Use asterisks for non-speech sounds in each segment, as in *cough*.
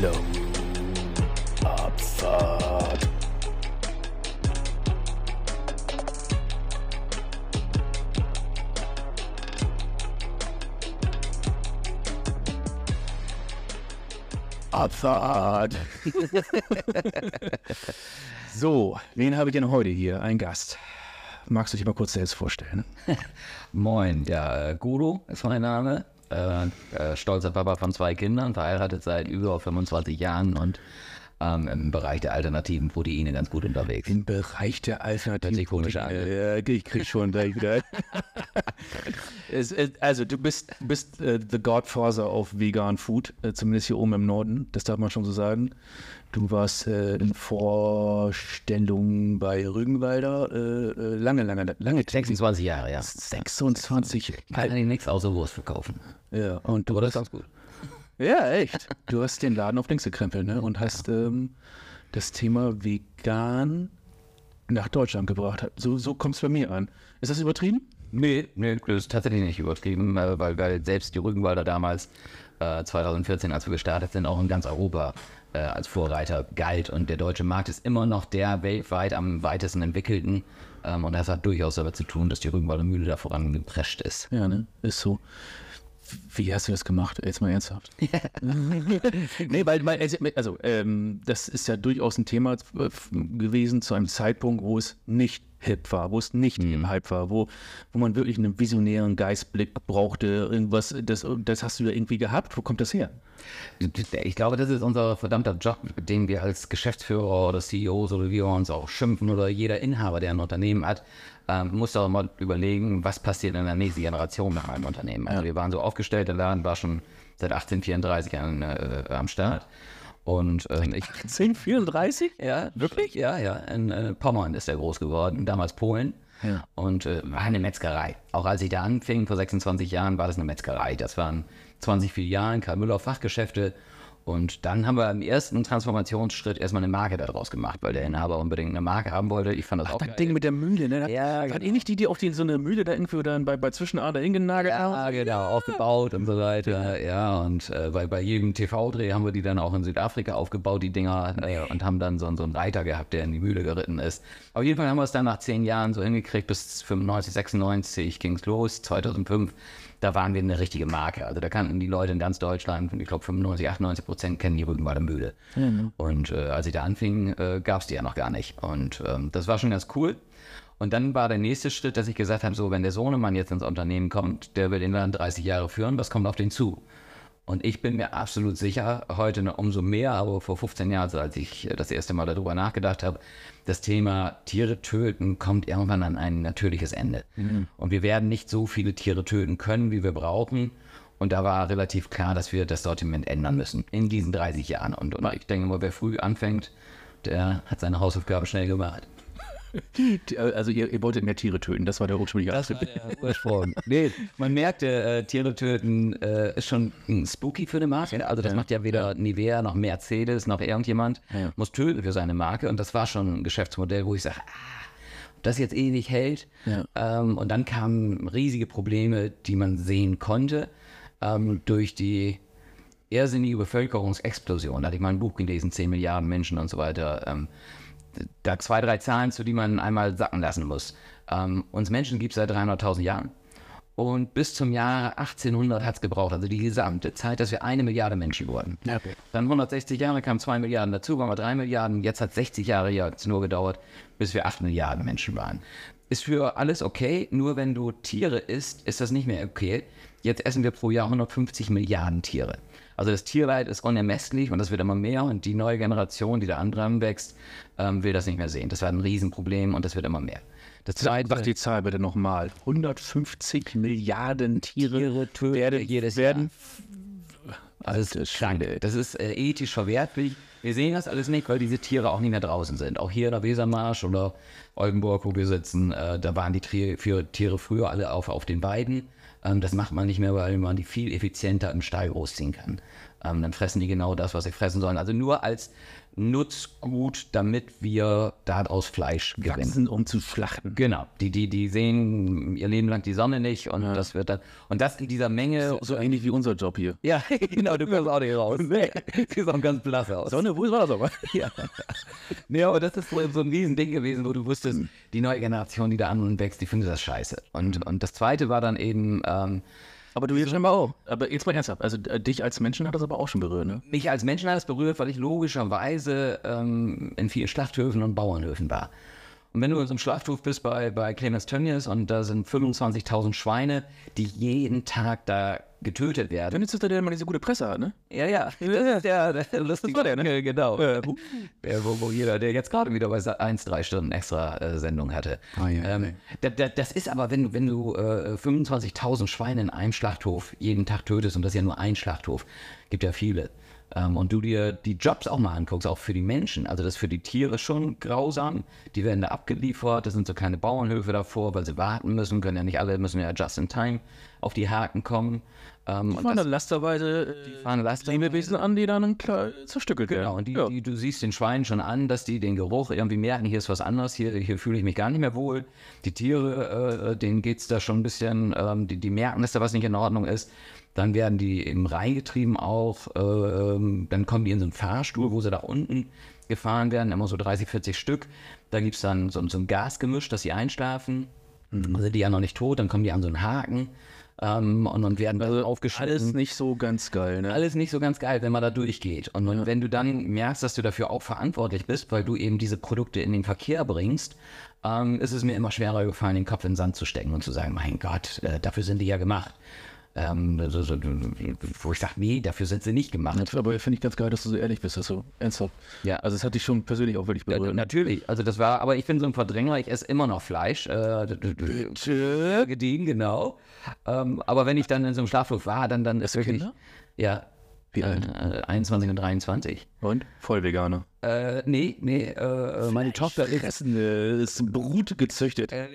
Willow. Abfahrt. Abfahrt. *laughs* so, wen habe ich denn heute hier? Ein Gast. Magst du dich mal kurz selbst vorstellen? *laughs* Moin, ja, äh, Guru ist mein Name. Äh, äh, stolzer Papa von zwei Kindern, verheiratet seit über 25 Jahren und ähm, im Bereich der alternativen Proteine ganz gut unterwegs. Im Bereich der alternativen sich komisch an. Ja, ich krieg schon gleich wieder. *laughs* es, es, also du bist, bist äh, the Godfather of Vegan Food, äh, zumindest hier oben im Norden, das darf man schon so sagen. Du warst äh, in Vorstellungen bei Rügenwalder äh, äh, lange, lange, lange 26 Jahre, ja. 26. Kann ich nichts außer Wurst verkaufen. Ja, und du Aber das ist ganz gut. ja, echt. Du hast den Laden auf links gekrempelt, ne? Und hast ähm, das Thema vegan nach Deutschland gebracht. So, so kommt es bei mir an. Ist das übertrieben? Nee, nee, das ist tatsächlich nicht übertrieben, äh, weil, weil selbst die Rügenwalder damals, äh, 2014, als wir gestartet sind, auch in ganz Europa äh, als Vorreiter galt. Und der deutsche Markt ist immer noch der weltweit am weitesten entwickelten. Ähm, und das hat durchaus damit zu tun, dass die Rügenwalder Mühle da vorangeprescht ist. Ja, ne? Ist so. Wie hast du das gemacht? Jetzt mal ernsthaft. *laughs* nee, weil, also, also ähm, das ist ja durchaus ein Thema äh, gewesen zu einem Zeitpunkt, wo es nicht hip war, wo es nicht im Hype war, wo, wo man wirklich einen visionären Geistblick brauchte, irgendwas, das, das hast du ja irgendwie gehabt. Wo kommt das her? Ich glaube, das ist unser verdammter Job, den wir als Geschäftsführer oder CEOs oder wie wir uns auch schimpfen oder jeder Inhaber, der ein Unternehmen hat, ähm, muss doch mal überlegen, was passiert in der nächsten Generation nach einem Unternehmen. Also wir waren so aufgestellt, der Laden war schon seit 1834 an, äh, am Start. Und ähm, ich, 1034? ja, wirklich? Ja, ja. In äh, Pommern ist er groß geworden, damals Polen. Ja. Und äh, war eine Metzgerei. Auch als ich da anfing, vor 26 Jahren, war das eine Metzgerei. Das waren 20 Filialen, Karl Müller Fachgeschäfte. Und dann haben wir im ersten Transformationsschritt erstmal eine Marke daraus gemacht, weil der Inhaber unbedingt eine Marke haben wollte. Ich fand das auch Das geil. Ding mit der Mühle, ne? Hat, Ja, Hat ihr nicht die, die auf die, so eine Mühle da irgendwie dann bei, bei Zwischenahn da hingenagelt haben? Ja, genau, aufgebaut und so weiter. Ja, und äh, bei, bei jedem TV-Dreh haben wir die dann auch in Südafrika aufgebaut, die Dinger, äh, und haben dann so, so einen Reiter gehabt, der in die Mühle geritten ist. Auf jeden Fall haben wir es dann nach zehn Jahren so hingekriegt, bis 95, 96 ging es los, 2005. Da waren wir eine richtige Marke. Also da kannten die Leute in ganz Deutschland, ich glaube 95, 98 Prozent kennen die Rückenbader Mühle. Und äh, als ich da anfing, äh, gab es die ja noch gar nicht. Und ähm, das war schon ganz cool. Und dann war der nächste Schritt, dass ich gesagt habe, so, wenn der Sohnemann jetzt ins Unternehmen kommt, der will den dann 30 Jahre führen, was kommt auf den zu? Und ich bin mir absolut sicher, heute noch umso mehr, aber vor 15 Jahren, als ich äh, das erste Mal darüber nachgedacht habe, das Thema Tiere töten kommt irgendwann an ein natürliches Ende. Und wir werden nicht so viele Tiere töten können, wie wir brauchen. Und da war relativ klar, dass wir das Sortiment ändern müssen in diesen 30 Jahren. Und, und ich denke mal, wer früh anfängt, der hat seine Hausaufgabe schnell gemacht. Also ihr, ihr wolltet mehr Tiere töten, das war der ursprüngliche Antrieb. Ursprung. Nee, man merkte, äh, Tiere töten äh, ist schon mm, spooky für eine Marke. Also das macht ja weder Nivea noch Mercedes noch irgendjemand. Ja. Muss töten für seine Marke. Und das war schon ein Geschäftsmodell, wo ich sage, ah, das jetzt ewig hält. Ja. Ähm, und dann kamen riesige Probleme, die man sehen konnte, ähm, durch die irrsinnige Bevölkerungsexplosion. Da hatte ich mal ein Buch gelesen, 10 Milliarden Menschen und so weiter. Ähm, da zwei, drei Zahlen, zu die man einmal sacken lassen muss. Ähm, uns Menschen gibt es seit 300.000 Jahren. Und bis zum Jahre 1800 hat es gebraucht, also die gesamte Zeit, dass wir eine Milliarde Menschen wurden. Okay. Dann 160 Jahre kamen 2 Milliarden dazu, waren wir 3 Milliarden. Jetzt hat 60 Jahre jetzt nur gedauert, bis wir 8 Milliarden Menschen waren. Ist für alles okay, nur wenn du Tiere isst, ist das nicht mehr okay. Jetzt essen wir pro Jahr 150 Milliarden Tiere. Also das Tierleid ist unermesslich und das wird immer mehr und die neue Generation, die da dran wächst, ähm, will das nicht mehr sehen. Das war ein Riesenproblem und das wird immer mehr. Das zweite, Sag die Zahl bitte nochmal. 150 Milliarden Tiere, Tiere töten werden, jedes werden Das ist krank. Das ist äh, ethisch verwerflich. Wir sehen das alles nicht, weil diese Tiere auch nicht mehr draußen sind. Auch hier in der Wesermarsch oder Oldenburg, wo wir sitzen, äh, da waren die Tiere früher alle auf, auf den Weiden. Ähm, das macht man nicht mehr, weil man die viel effizienter im Stall großziehen kann. ähm, dann fressen die genau das, was sie fressen sollen. Also nur als Nutzgut, damit wir daraus Fleisch gewinnen. Wachsen, um zu schlachten. Genau, die, die, die sehen ihr Leben lang die Sonne nicht und das wird dann, und das in dieser Menge. So, ähnlich wie unser Job hier. ja, *laughs* genau, du kommst auch nicht raus. *laughs* Sieht auch ganz blass aus. Sonne, wo war das aber? Ja. nee, aber das ist so, so ein Riesending gewesen, wo du wusstest, die neue Generation, die da an und wächst, die findet das scheiße. Und, und das zweite war dann eben, ähm, Aber du jetzt scheinbar auch. Aber jetzt mal ernsthaft. Also äh, dich als Menschen hat das aber auch schon berührt, ne? mich als Menschen hat es berührt, weil ich logischerweise ähm, in vielen Schlachthöfen und Bauernhöfen war. Und wenn du in so einem Schlachthof bist bei, bei Clemens Tönnies und da sind 25.000 Schweine, die jeden Tag da getötet werden. Dann ist das der, der immer diese gute Presse hat, ne? Ja, ja, das ist der, der lustige war der, ne? Genau. Der, wo, wo jeder, der jetzt gerade wieder bei 1, drei Stunden extra äh, Sendung hatte. Ah, ja, ähm, da, da, das ist aber, wenn, du- wenn du äh, 25.000 Schweine in einem Schlachthof jeden Tag tötest, und das ist ja nur ein Schlachthof, gibt ja viele, ähm, und du dir die Jobs auch mal anguckst, auch für die Menschen, also das ist für die Tiere schon grausam, die werden da abgeliefert, das sind so kleine Bauernhöfe davor, weil sie warten müssen, können ja nicht alle, müssen ja just in time auf die Haken kommen. Ähm, und fahren das- lasterweise äh, fahren Lasterweise. Lebewesen an, die dann zerstückelt Genau, werden. und die, ja. die, du siehst den Schweinen schon an, dass die den Geruch irgendwie merken, hier ist was anderes, hier, hier fühle ich mich gar nicht mehr wohl. Die Tiere, äh, denen geht es da schon ein bisschen, ähm, die, die merken, dass da was nicht in Ordnung ist. Dann werden die eben reingetrieben auch, äh, ähm, dann kommen die in so einen Fahrstuhl, wo sie da unten gefahren werden, immer so 30, 40 Stück. Da gibt es dann so, so ein Gasgemisch, dass sie einschlafen. Dann sind die ja noch nicht tot, dann kommen die an so einen Haken ähm, und, und werden dann aufgeschnitten. Alles nicht so ganz geil, ne? Alles nicht so ganz geil, wenn man da durchgeht. Und wenn- wenn du dann merkst, dass du dafür auch verantwortlich bist, weil du eben diese Produkte in den Verkehr bringst, ähm, ist es mir immer schwerer gefallen, den Kopf in den Sand zu stecken und zu sagen, mein Gott, äh, dafür sind die ja gemacht. Ähm, so, so, wo ich sage, nee, dafür sind sie nicht gemacht. Aber finde ich ganz geil, dass du so ehrlich bist, also ernsthaft. Ja. Also es hat dich schon persönlich auch wirklich Ja, berührt. natürlich, also das war, aber ich bin so ein Verdränger, ich esse immer noch Fleisch. Äh, gediegen, genau. Ähm, aber wenn ich dann in so einem Schlafhof war, dann, dann ist wirklich. Kinder? Ja. Wie alt? Äh, 21 und 23. Und? Voll Veganer. Äh, nee, nee, äh, meine Tochter ist. Fressen, äh, ist Brut gezüchtet. Äh,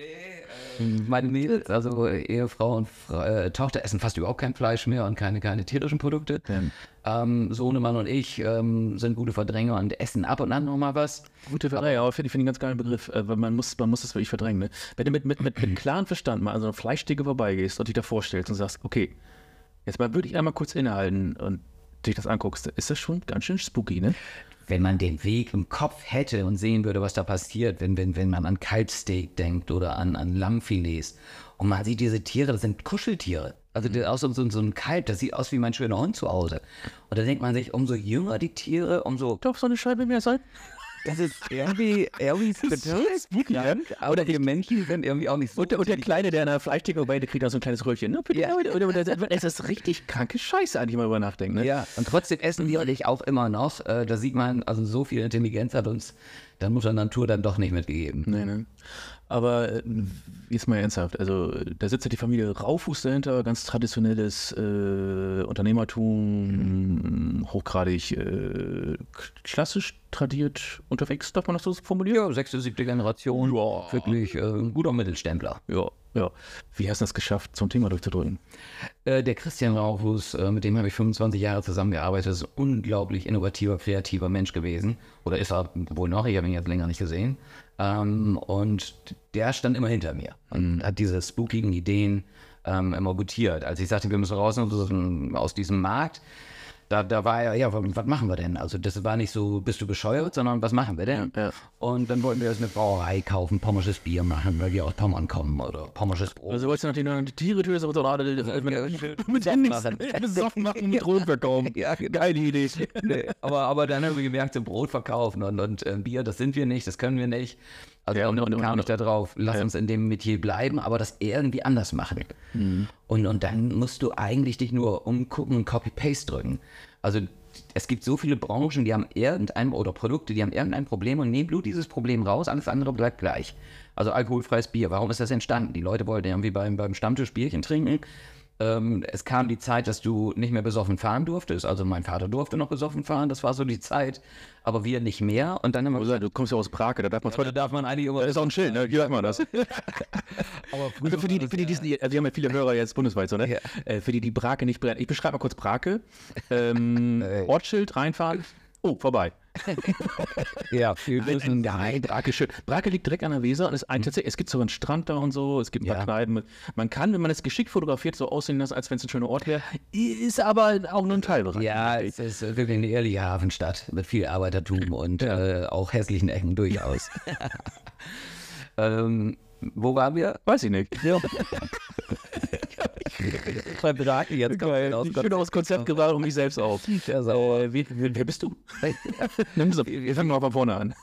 Meine Mädels, also Ehefrau und Fra äh, Tochter, essen fast überhaupt kein Fleisch mehr und keine, keine tierischen Produkte. Ähm, Sohnemann und ich ähm, sind gute Verdränger und essen ab und an nochmal was. Gute Verdrängung, aber finde ich, finde ich einen ganz geilen Begriff, äh, weil man muss, man muss das wirklich verdrängen. Ne? Wenn du mit, mit, mit, mit *clears throat* klarem Verstand mal an so einer Fleischtheke vorbeigehst und dich da vorstellst und sagst, okay, jetzt mal wirklich einmal kurz innehalten und dich das anguckst, ist das schon ganz schön spooky, ne? Wenn man den Weg im Kopf hätte und sehen würde, was da passiert, wenn, wenn, wenn man an Kalbsteak denkt oder an, an Lammfilets und man sieht diese Tiere, das sind Kuscheltiere. Also der, auch so, so, so ein Kalb, das sieht aus wie mein schöner Hund zu Hause. Und da denkt man sich, umso jünger die Tiere, umso Darf so eine Scheibe mehr sein? Das ist irgendwie, irgendwie spooky, ja. Oder die Menschen sind irgendwie auch nicht so. Und der, und der Kleine, der an der Fleischtheke vorbei, der kriegt da so ein kleines Röllchen. Ne? Ja. Es ist richtig kranke Scheiße, eigentlich mal über nachdenken. Ne? Ja, und trotzdem essen wir dich auch immer noch. Äh, da sieht man, also so viel Intelligenz hat uns der Mutter Natur dann doch nicht mitgegeben. Nee, ne. Aber äh, jetzt mal ernsthaft, also da sitzt ja die Familie Raufuß dahinter, ganz traditionelles äh, Unternehmertum, hochgradig äh, klassisch tradiert unterwegs, darf man das so formulieren? Ja, sechste, siebte Generation. Ja. Wirklich äh, ein guter Mittelständler. Ja, ja. Wie hast du das geschafft, zum Thema durchzudrücken? Äh, der Christian Rauchus, äh, mit dem habe ich 25 Jahre zusammengearbeitet, ist ein unglaublich innovativer, kreativer Mensch gewesen. Oder ist er wohl noch, ich habe ihn jetzt länger nicht gesehen. Ähm, und der stand immer hinter mir und hat diese spookigen Ideen ähm, immer gutiert. Als ich sagte, wir müssen raus aus diesem Markt, da, da war er, ja, was, machen wir denn? Also das war nicht so, bist du bescheuert, sondern was machen wir denn? Ja, ja. Und dann wollten wir jetzt eine Brauerei kaufen, pommersches Bier machen, weil wir aus Pommern kommen oder pommersches Brot. Also wolltest du natürlich noch die Tiere töten, aber so gerade mit, nichts besoffen machen und mit Drogen verkaufen. Ja, genau. Geile Idee. Nee, aber, aber dann haben wir gemerkt, so Brot verkaufen und, und äh, Bier, das sind wir nicht, das können wir nicht. Also Ja, und, und- kam und- ich da drauf, lass uns in dem Metier bleiben, aber das irgendwie anders machen. Und, und dann musst du eigentlich dich nur umgucken und Copy-Paste drücken. Also es gibt so viele Branchen, die haben irgendein, oder Produkte, die haben irgendein Problem und nehmen nur dieses Problem raus, alles andere bleibt gleich. Also alkoholfreies Bier, warum ist das entstanden? Die Leute wollten irgendwie beim, beim Stammtisch Bierchen trinken. Ähm, es kam die Zeit, dass du nicht mehr besoffen fahren durftest. Also mein Vater durfte noch besoffen fahren, das war so die Zeit. Aber wir nicht mehr. Und dann haben wir Also, du kommst ja aus Prag, da darf man da darf man eigentlich immer. Das ist auch ein Schild, ne? Hier sagt man das. *laughs* aber Für, für die, für die, die, also wir haben ja viele Hörer jetzt bundesweit, so, ne? Ja. Äh, für die, die Brake nicht brennen. Ich beschreibe mal kurz Brake. Ähm. *laughs* Ortsschild, reinfahren. Oh, vorbei. *laughs* ja, viel Nein, Brake schön. Brake liegt direkt an der Weser und ist ein, tatsächlich, es gibt sogar einen Strand da und so, es gibt ein paar Ja. Kneipen. Man kann, wenn man es geschickt fotografiert, so aussehen lassen, als wenn es ein schöner Ort wäre. Ist aber auch nur ein Teilbereich. Ja, es ist wirklich eine ehrliche Hafenstadt mit viel Arbeitertum *laughs* und äh, auch hässlichen Ecken durchaus. *laughs* ähm, wo waren wir? Weiß ich nicht. Ja. *laughs* Bei Brake, jetzt Geil. raus. Ich bin aufs Konzept gebracht und mich selbst auf. *laughs* Äh, wer bist du? *laughs* Nimm so, wir fangen mal von vorne an.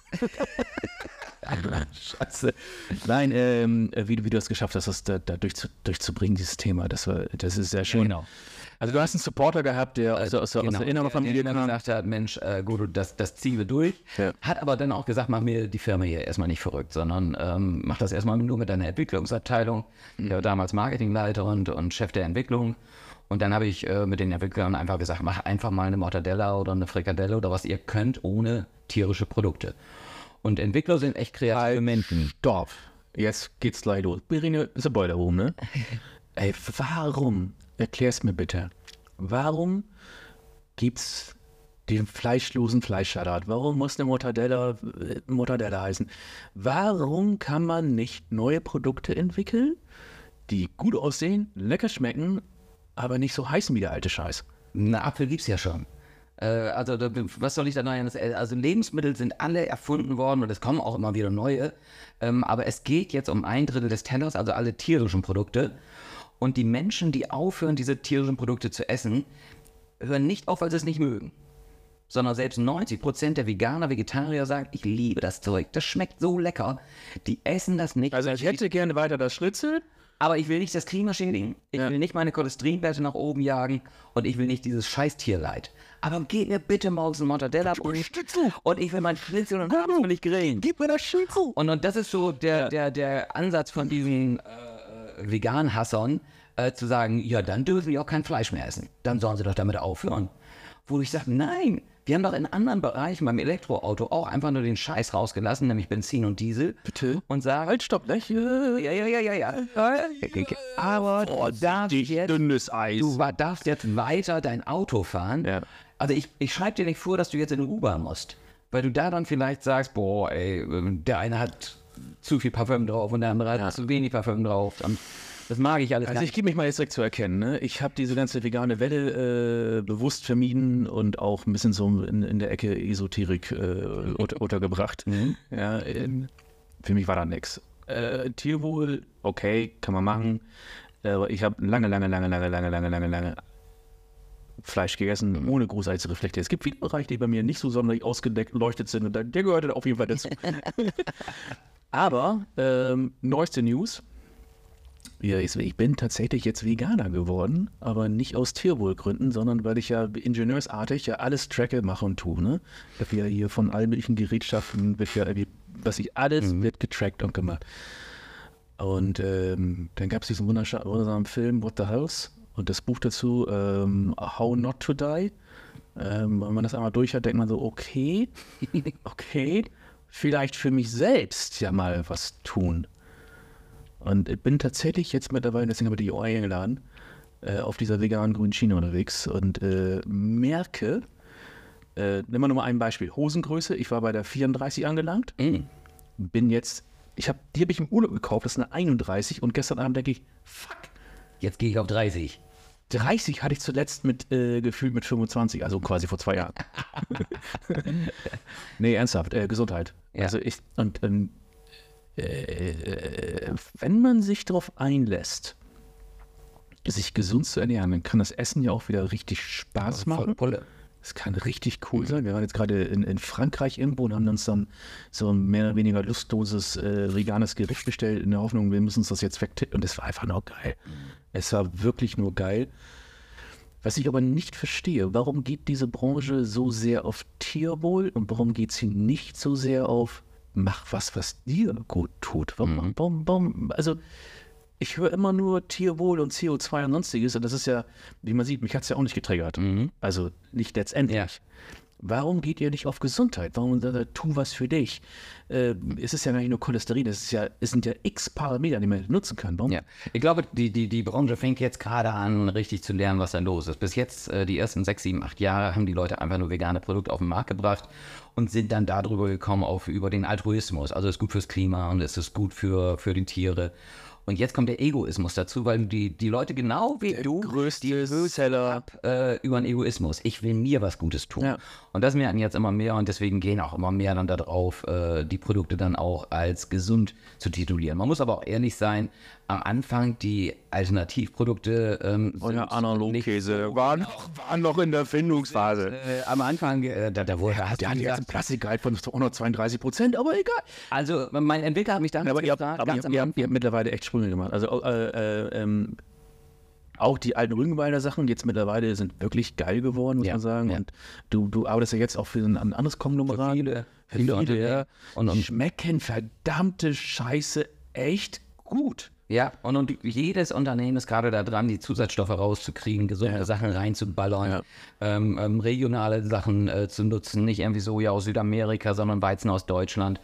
Scheiße. Nein, ähm, wie, du- wie du es geschafft hast, das da, da durchzu, durchzubringen, dieses Thema. Das, war, das ist sehr schön. genau. Also du hast einen Supporter gehabt, der aus, der- aus, der- aus der inneren Familie der kam. gesagt hat, Mensch, äh, gut, das, das ziehen wir durch. Ja. Hat aber dann auch gesagt, mach mir die Firma hier erstmal nicht verrückt, sondern ähm, mach das erstmal nur mit deiner Entwicklungsabteilung. Mhm. Der war damals Marketingleiter und, und Chef der Entwicklung. Und dann habe ich äh, mit den Entwicklern einfach gesagt, mach einfach mal eine Mortadella oder eine Frikadelle oder was ihr könnt ohne tierische Produkte. Und Entwickler sind echt kreative Menschen. Stopp. Jetzt geht's gleich los. Birine ist ein Boiler Room, ne? *laughs* Ey, warum? Erklär's mir bitte. Warum gibt's den fleischlosen Fleischsalat? Warum muss eine Mortadella äh, Mortadella heißen? Warum kann man nicht neue Produkte entwickeln, die gut aussehen, lecker schmecken, aber nicht so heißen wie der alte Scheiß? Na, Apfel gibt's ja schon. Äh, also, was soll ich da noch? Also, Lebensmittel sind alle erfunden worden und es kommen auch immer wieder neue. Ähm, aber es geht jetzt um ein Drittel des Tellers, also alle tierischen Produkte. Und die Menschen, die aufhören, diese tierischen Produkte zu essen, hören nicht auf, weil sie es nicht mögen. Sondern selbst 90% der Veganer, Vegetarier sagen, ich liebe das Zeug, das schmeckt so lecker. Die essen das nicht. Also ich hätte gerne weiter das Schnitzel. Aber ich will nicht das Klima schädigen. Ich Ja. will nicht meine Cholesterinwerte nach oben jagen und ich will nicht dieses Scheißtierleid. Aber gib mir bitte morgens ein Mortadella und ich will mein Schnitzel und abends will ich grillen. Gib mir das Schnitzel. Und, und das ist so der, der, der Ansatz von diesen äh, Vegan-Hassern, äh, zu sagen, ja, dann dürfen die auch kein Fleisch mehr essen. Dann sollen sie doch damit aufhören. Wo ich sage, nein, wir haben doch in anderen Bereichen beim Elektroauto auch einfach nur den Scheiß rausgelassen, nämlich Benzin und Diesel. Bitte? Und sagen, Halt, stopp, ne? ja, ja, ja, ja, ja. Aber du darfst jetzt dünnes Eis. Du darfst jetzt weiter dein Auto fahren. Ja. Also ich, ich schreibe dir nicht vor, dass du jetzt in eine U-Bahn musst. Weil du da dann vielleicht sagst, boah, ey, ähm, der eine hat zu viel Parfüm drauf und der andere hat zu wenig Parfüm drauf. Und das mag ich alles Also ich gebe mich mal jetzt direkt zu erkennen. Ne? Ich habe diese ganze vegane Welle äh, bewusst vermieden und auch ein bisschen so in, in der Ecke Esoterik äh, unter, *laughs* untergebracht. Ja, ähm, für mich war da nichts. Äh, Tierwohl, okay, kann man machen. Aber ich habe lange, lange, lange, lange, lange, lange, lange, lange Fleisch gegessen, ohne großartig zu reflektieren. Es gibt viele Bereiche, die bei mir nicht so sonderlich ausgeleuchtet sind und der gehörte auf jeden Fall dazu. *laughs* Aber ähm, neueste News. Ja, ich, bin tatsächlich jetzt Veganer geworden, aber nicht aus Tierwohlgründen, sondern weil ich ja ingenieursartig ja alles tracke, mache und tue. Ne? Ich habe ja hier von allen möglichen Gerätschaften, wird ja irgendwie, was ich alles wird getrackt und gemacht. Und ähm, dann gab es diesen wundersamen Film What the House und das Buch dazu ähm, How Not to Die. Ähm, wenn man das einmal durch hat, denkt man so, okay, *laughs* okay, vielleicht für mich selbst ja mal was tun. Und bin tatsächlich jetzt mittlerweile, deswegen habe ich die auch eingeladen, äh, auf dieser veganen grünen Schiene unterwegs und äh, merke, äh, nehmen wir nur mal ein Beispiel, Hosengröße, ich war bei der 34 angelangt, Mhm. bin jetzt, ich habe, die habe ich im Urlaub gekauft, das ist eine 31 und gestern Abend denke ich, fuck, Jetzt gehe ich auf 30. 30 hatte ich zuletzt mit, äh, gefühlt mit 25, also quasi vor zwei Jahren. *laughs* *laughs* nee, ernsthaft, äh, Gesundheit. Ja. Also ich, und ähm, äh, wenn man sich darauf einlässt, sich gesund zu ernähren, dann kann das Essen ja auch wieder richtig Spaß machen. Pulle. Es kann richtig cool sein. Wir waren jetzt gerade in, in Frankreich irgendwo und haben uns dann so ein mehr oder weniger lustloses äh, veganes Gericht bestellt, in der Hoffnung, wir müssen uns das jetzt wegtippen. Und es war einfach nur geil. Es war wirklich nur geil. Was ich aber nicht verstehe, warum geht diese Branche so sehr auf Tierwohl und warum geht sie nicht so sehr auf mach was, was dir gut tut? Warum, warum, warum also ich höre immer nur Tierwohl und CO2 und sonstiges. Und das ist ja, wie man sieht, mich hat es ja auch nicht getriggert. Also nicht letztendlich. Ja. Warum geht ihr nicht auf Gesundheit? Warum äh, tu was für dich? Äh, es ist ja nicht nur Cholesterin, es, ist ja, es sind ja x Parameter, die man nutzen kann. Warum? Ja, ich glaube, die, die, die Branche fängt jetzt gerade an, richtig zu lernen, was da los ist. Bis jetzt, äh, die ersten sechs, sieben, acht Jahre, haben die Leute einfach nur vegane Produkte auf den Markt gebracht und sind dann darüber gekommen, auf über den Altruismus. Also es ist gut fürs Klima und es ist gut für, für die Tiere. Und jetzt kommt der Egoismus dazu, weil die, die Leute genau wie du größte Seller. ab äh, über den Egoismus. Ich will mir was Gutes tun. Ja. Und das merken jetzt immer mehr und deswegen gehen auch immer mehr dann darauf, äh, die Produkte dann auch als gesund zu titulieren. Man muss aber auch ehrlich sein, am Anfang die Alternativprodukte ähm, Euer sind Analogkäse war noch, war noch in der Findungsphase. äh, am Anfang, äh, da, da wurde hast Der hat jetzt einen Plastikgehalt von 132 Prozent, aber egal. also mein Entwickler hat mich damals Aber ihr habt, gefragt, aber ganz ihr, am ihr, habt, ihr habt mittlerweile echt Sprünge gemacht. Also äh, äh, ähm, auch die alten Rügenwalder Sachen jetzt mittlerweile sind wirklich geil geworden, muss Ja, man sagen. ja. Und du, du arbeitest ja jetzt auch für ein, ein anderes Konglomerat. viele, Für viele viele, ja. Und- und- schmecken verdammte Scheiße echt gut. Ja, und, und jedes Unternehmen ist gerade da dran, die Zusatzstoffe rauszukriegen, gesunde Ja. Sachen reinzuballern, Ja. ähm, ähm, regionale Sachen äh, zu nutzen, nicht irgendwie Soja aus Südamerika, sondern Weizen aus Deutschland.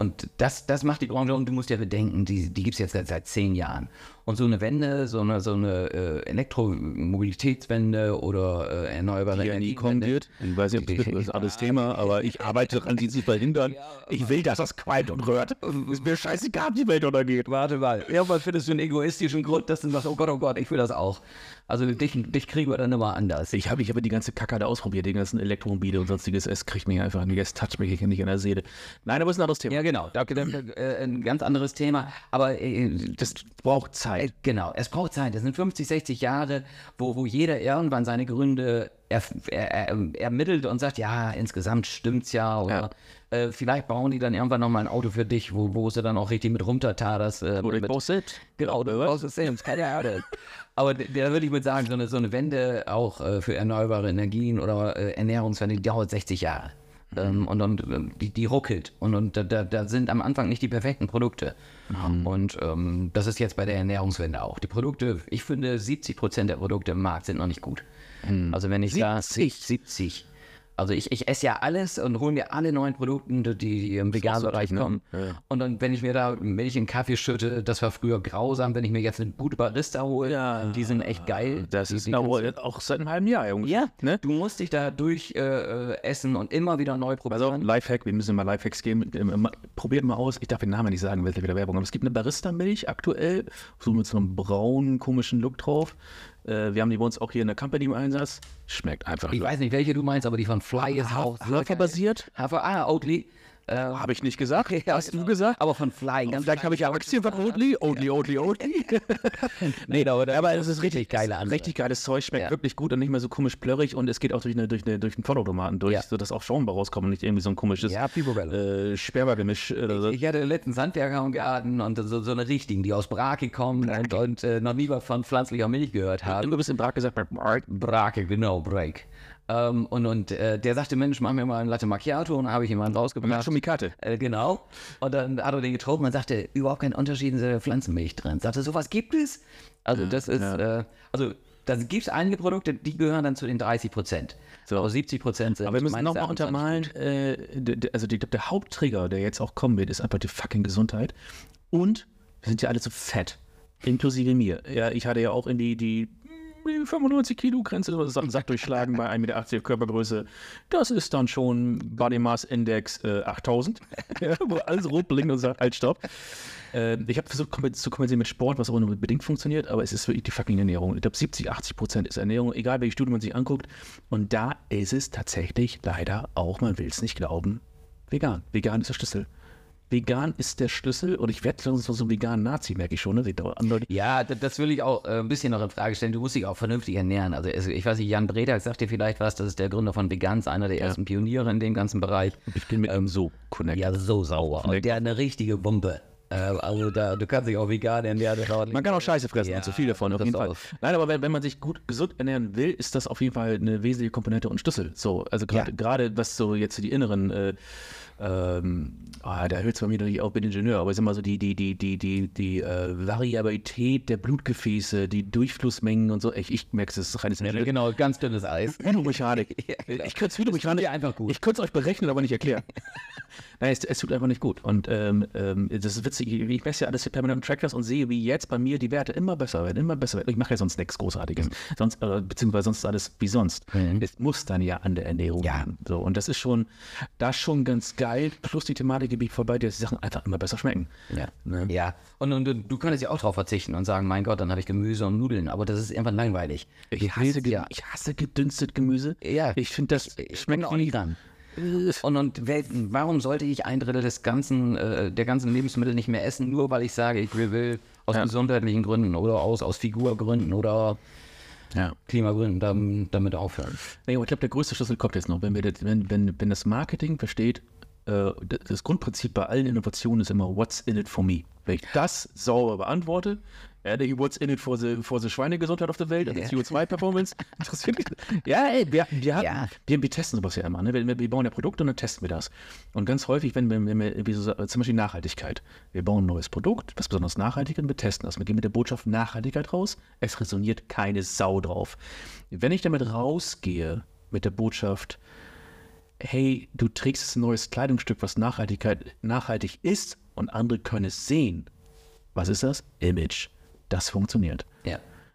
Und das, das macht die Branche und du musst ja bedenken, die, die gibt es jetzt seit, seit zehn Jahren. Und so eine Wende, so eine, so eine äh, Elektromobilitätswende oder äh, erneuerbare Die ja nie kommen wird. Ich weiß nicht, ob das, ist anderes *laughs* Thema, aber ich arbeite daran, die zu verhindern. Ich will, dass das qualmt und rührt. Ist mir scheißegal, ob die Welt untergeht. Warte mal. Ja, was findest du einen egoistischen Grund, dass du sagst, oh Gott, oh Gott, ich will das auch. Also dich, dich kriegen wir dann immer anders. Ich habe ich hab die ganze Kacke da ausprobiert, die ganzen Elektromobile und sonstiges. Es kriegt mich einfach nicht, es toucht mich nicht in der Seele. Nein, aber ist ein anderes Thema. Ja, genau. Da, da, äh, ein ganz anderes Thema. Aber äh, Das braucht Zeit. Äh, Genau, es braucht Zeit. Das sind 50, 60 Jahre, wo, wo jeder irgendwann seine Gründe er, er, er, ermittelt und sagt, ja, insgesamt stimmt's ja. Oder Äh, vielleicht bauen die dann irgendwann nochmal ein Auto für dich, wo, wo sie dann auch richtig mit runtertaderst. Äh, Oder ich mit, brauche selbst. Genau, du brauchst es selbst, keine Ahnung. Aber da würde ich mal sagen, so eine, so eine Wende auch äh, für erneuerbare Energien oder äh, Ernährungswende, die dauert 60 Jahre. Ähm, und und ähm, die, die ruckelt. Und, und da, da, da sind am Anfang nicht die perfekten Produkte. Und ähm, das ist jetzt bei der Ernährungswende auch. Die Produkte, ich finde, 70 Prozent der Produkte im Markt sind noch nicht gut. Also wenn ich sage 70. Also ich, ich esse ja alles und hole mir alle neuen Produkte, die, im veganen Bereich kommen. Und dann, wenn ich mir da Milch in Kaffee schütte, das war früher grausam. Wenn ich mir jetzt eine gute Barista hole, Ja. die sind echt geil. Das die, ist die auch, seit einem halben Jahr, Jungs. ja, Ne? du musst dich da durch äh, äh, essen und immer wieder neu Also probieren. Lifehack, wir müssen mal Lifehacks geben. Ma- Probiert mal aus. Ich darf den Namen nicht sagen, weil es wieder Werbung. Aber es gibt eine Barista-Milch aktuell, so mit so einem braunen, komischen Look drauf. Äh, wir haben die bei uns auch hier in der Company im Einsatz. Schmeckt einfach. ich weiß nicht, welche du meinst, aber die von Fly ist auch sehr geil. Haferbasiert? Hafer, ah, Oatly. Äh, Habe ich nicht gesagt. *laughs* Hast genau. du gesagt? Aber von Fly. Ganz Vielleicht habe ich *laughs* ja Aktien von Oatly. Oatly, Oatly, Oatly. nee, aber, aber es ist richtig geile geil. Ansatz. Richtig geiles Zeug, schmeckt Ja. wirklich gut und nicht mehr so komisch plörrig und es geht auch durch, eine, durch, eine, durch einen Vollautomaten durch, Ja. sodass auch Schaum rauskommt und nicht irgendwie so ein komisches Ja, äh, Spermagemisch oder so. Ich hatte letztens Handwerker im Garten und so, so eine richtigen, die aus Brake kommen und, und äh, noch nie was von pflanzlicher Milch gehört haben. Du bist im Prag gesagt, Brake, genau, Break. Ähm, und und äh, der sagte, Mensch, mach mir mal ein Latte Macchiato und dann habe ich ihm einen rausgebracht. schon die Karte. Äh, genau. Und dann hat er den getrunken und sagte, überhaupt kein Unterschied in der Pflanzenmilch drin. Sagte, sowas gibt es? Also das ist, äh, also da gibt es einige Produkte, die gehören dann zu den 30 Prozent. So. Also 70 Prozent sind Aber wir müssen nochmal untermalen, äh, also die, der Hauptträger, der jetzt auch kommen wird, ist einfach die fucking Gesundheit. Und wir sind ja alle so fett, inklusive mir. Ja, ich hatte ja auch in die, die, die 95 Kilo Grenze, so einen Sack durchschlagen bei 1,80 Meter Körpergröße. Das ist dann schon Body Mass Index äh, 8000, *laughs* ja, wo alles rot blinkt und sagt, halt, stopp. Äh, ich habe versucht kompen- zu kompensieren mit Sport, was auch nur bedingt funktioniert, aber es ist wirklich die fucking Ernährung. Ich glaube, 70, 80 Prozent ist Ernährung, egal welche Studie man sich anguckt. Und da ist es tatsächlich leider auch, man will es nicht glauben, vegan. Vegan ist der Schlüssel. Vegan ist der Schlüssel und ich werde sonst so ein veganen Nazi, merke ich schon. Ne? Ja, das will ich auch äh, ein bisschen noch in Frage stellen. Du musst dich auch vernünftig ernähren. Also ich weiß nicht, Jan Breda sagt dir vielleicht was, das ist der Gründer von Vegans, einer der ersten Pioniere in dem ganzen Bereich. Ich bin mit ihm so connected. Ja, so sauer. Und der hat eine richtige Bombe. Äh, also da, du kannst dich auch vegan ernähren. Man kann auch Scheiße fressen Ja, und zu viel davon, auf jeden Fall. Nein, aber wenn, wenn man sich gut gesund ernähren will, ist das auf jeden Fall eine wesentliche Komponente und Schlüssel. So, also gerade Ja. was so jetzt die inneren, äh, ähm, ah, da hört es bei mir natürlich auch, bin Ingenieur, aber ich sag mal so die, die, die, die, die, die äh, Variabilität der Blutgefäße, die Durchflussmengen und so, ich, ich merke, es ist reines Ja, genau, ganz dünnes Eis. Hydromechanik. *laughs* Ja, genau. Ich könnte es Hydromechanik. einfach gut. Ich könnte es euch berechnen, aber nicht erklären. *laughs* Nein, es, es tut einfach nicht gut. Und ähm, ähm, das ist witzig. Ich ich messe ja alles mit permanenten Trackers und sehe, wie jetzt bei mir die Werte immer besser werden, immer besser werden. Ich mache ja sonst nichts Großartiges. Sonst, äh, beziehungsweise sonst alles wie sonst. Es muss dann ja an der Ernährung Ja. liegen. So, und das ist schon, das schon ganz geil. Plus die Thematik, die ich vorbei, dass die Sachen einfach immer besser schmecken. Ja. Ne? ja. Und, und, du- du könntest ja auch drauf verzichten und sagen, mein Gott, dann habe ich Gemüse und Nudeln. Aber das ist irgendwann langweilig. Ich hasse, ja. ich hasse gedünstet Gemüse. Ja. Ich finde, das Ich schmeckt auch nicht dran. Und, und wel- warum sollte ich ein Drittel des ganzen, äh, der ganzen Lebensmittel nicht mehr essen, nur weil ich sage, ich will, aus Ja. gesundheitlichen Gründen oder aus, aus Figurgründen oder Ja. Klimagründen dam- damit aufhören? Aber ich glaube, der größte Schlüssel kommt jetzt noch. Wenn, wir das, wenn, wenn, wenn das Marketing versteht, äh, das Grundprinzip bei allen Innovationen ist immer, what's in it for me? Wenn ich das sauber beantworte, ja, der what's in it for the, for the Schweinegesundheit auf der Welt, also Ja. CO2-Performance, *laughs* interessiert mich. Ja, ey, wir, wir, haben, Ja. wir, wir testen sowas ja immer. Ne? Wir, wir- bauen ja Produkte und dann testen wir das. Und ganz häufig, wenn wir, wenn wir irgendwie so, sa- zum Beispiel Nachhaltigkeit. Wir bauen ein neues Produkt, was besonders nachhaltig ist, und wir testen das. Wir gehen mit der Botschaft Nachhaltigkeit raus. Es resoniert keine Sau drauf. Wenn ich damit rausgehe mit der Botschaft, hey, du trägst jetzt ein neues Kleidungsstück, was Nachhaltigkeit, nachhaltig ist und andere können es sehen. Was ist das? Image. Das funktioniert.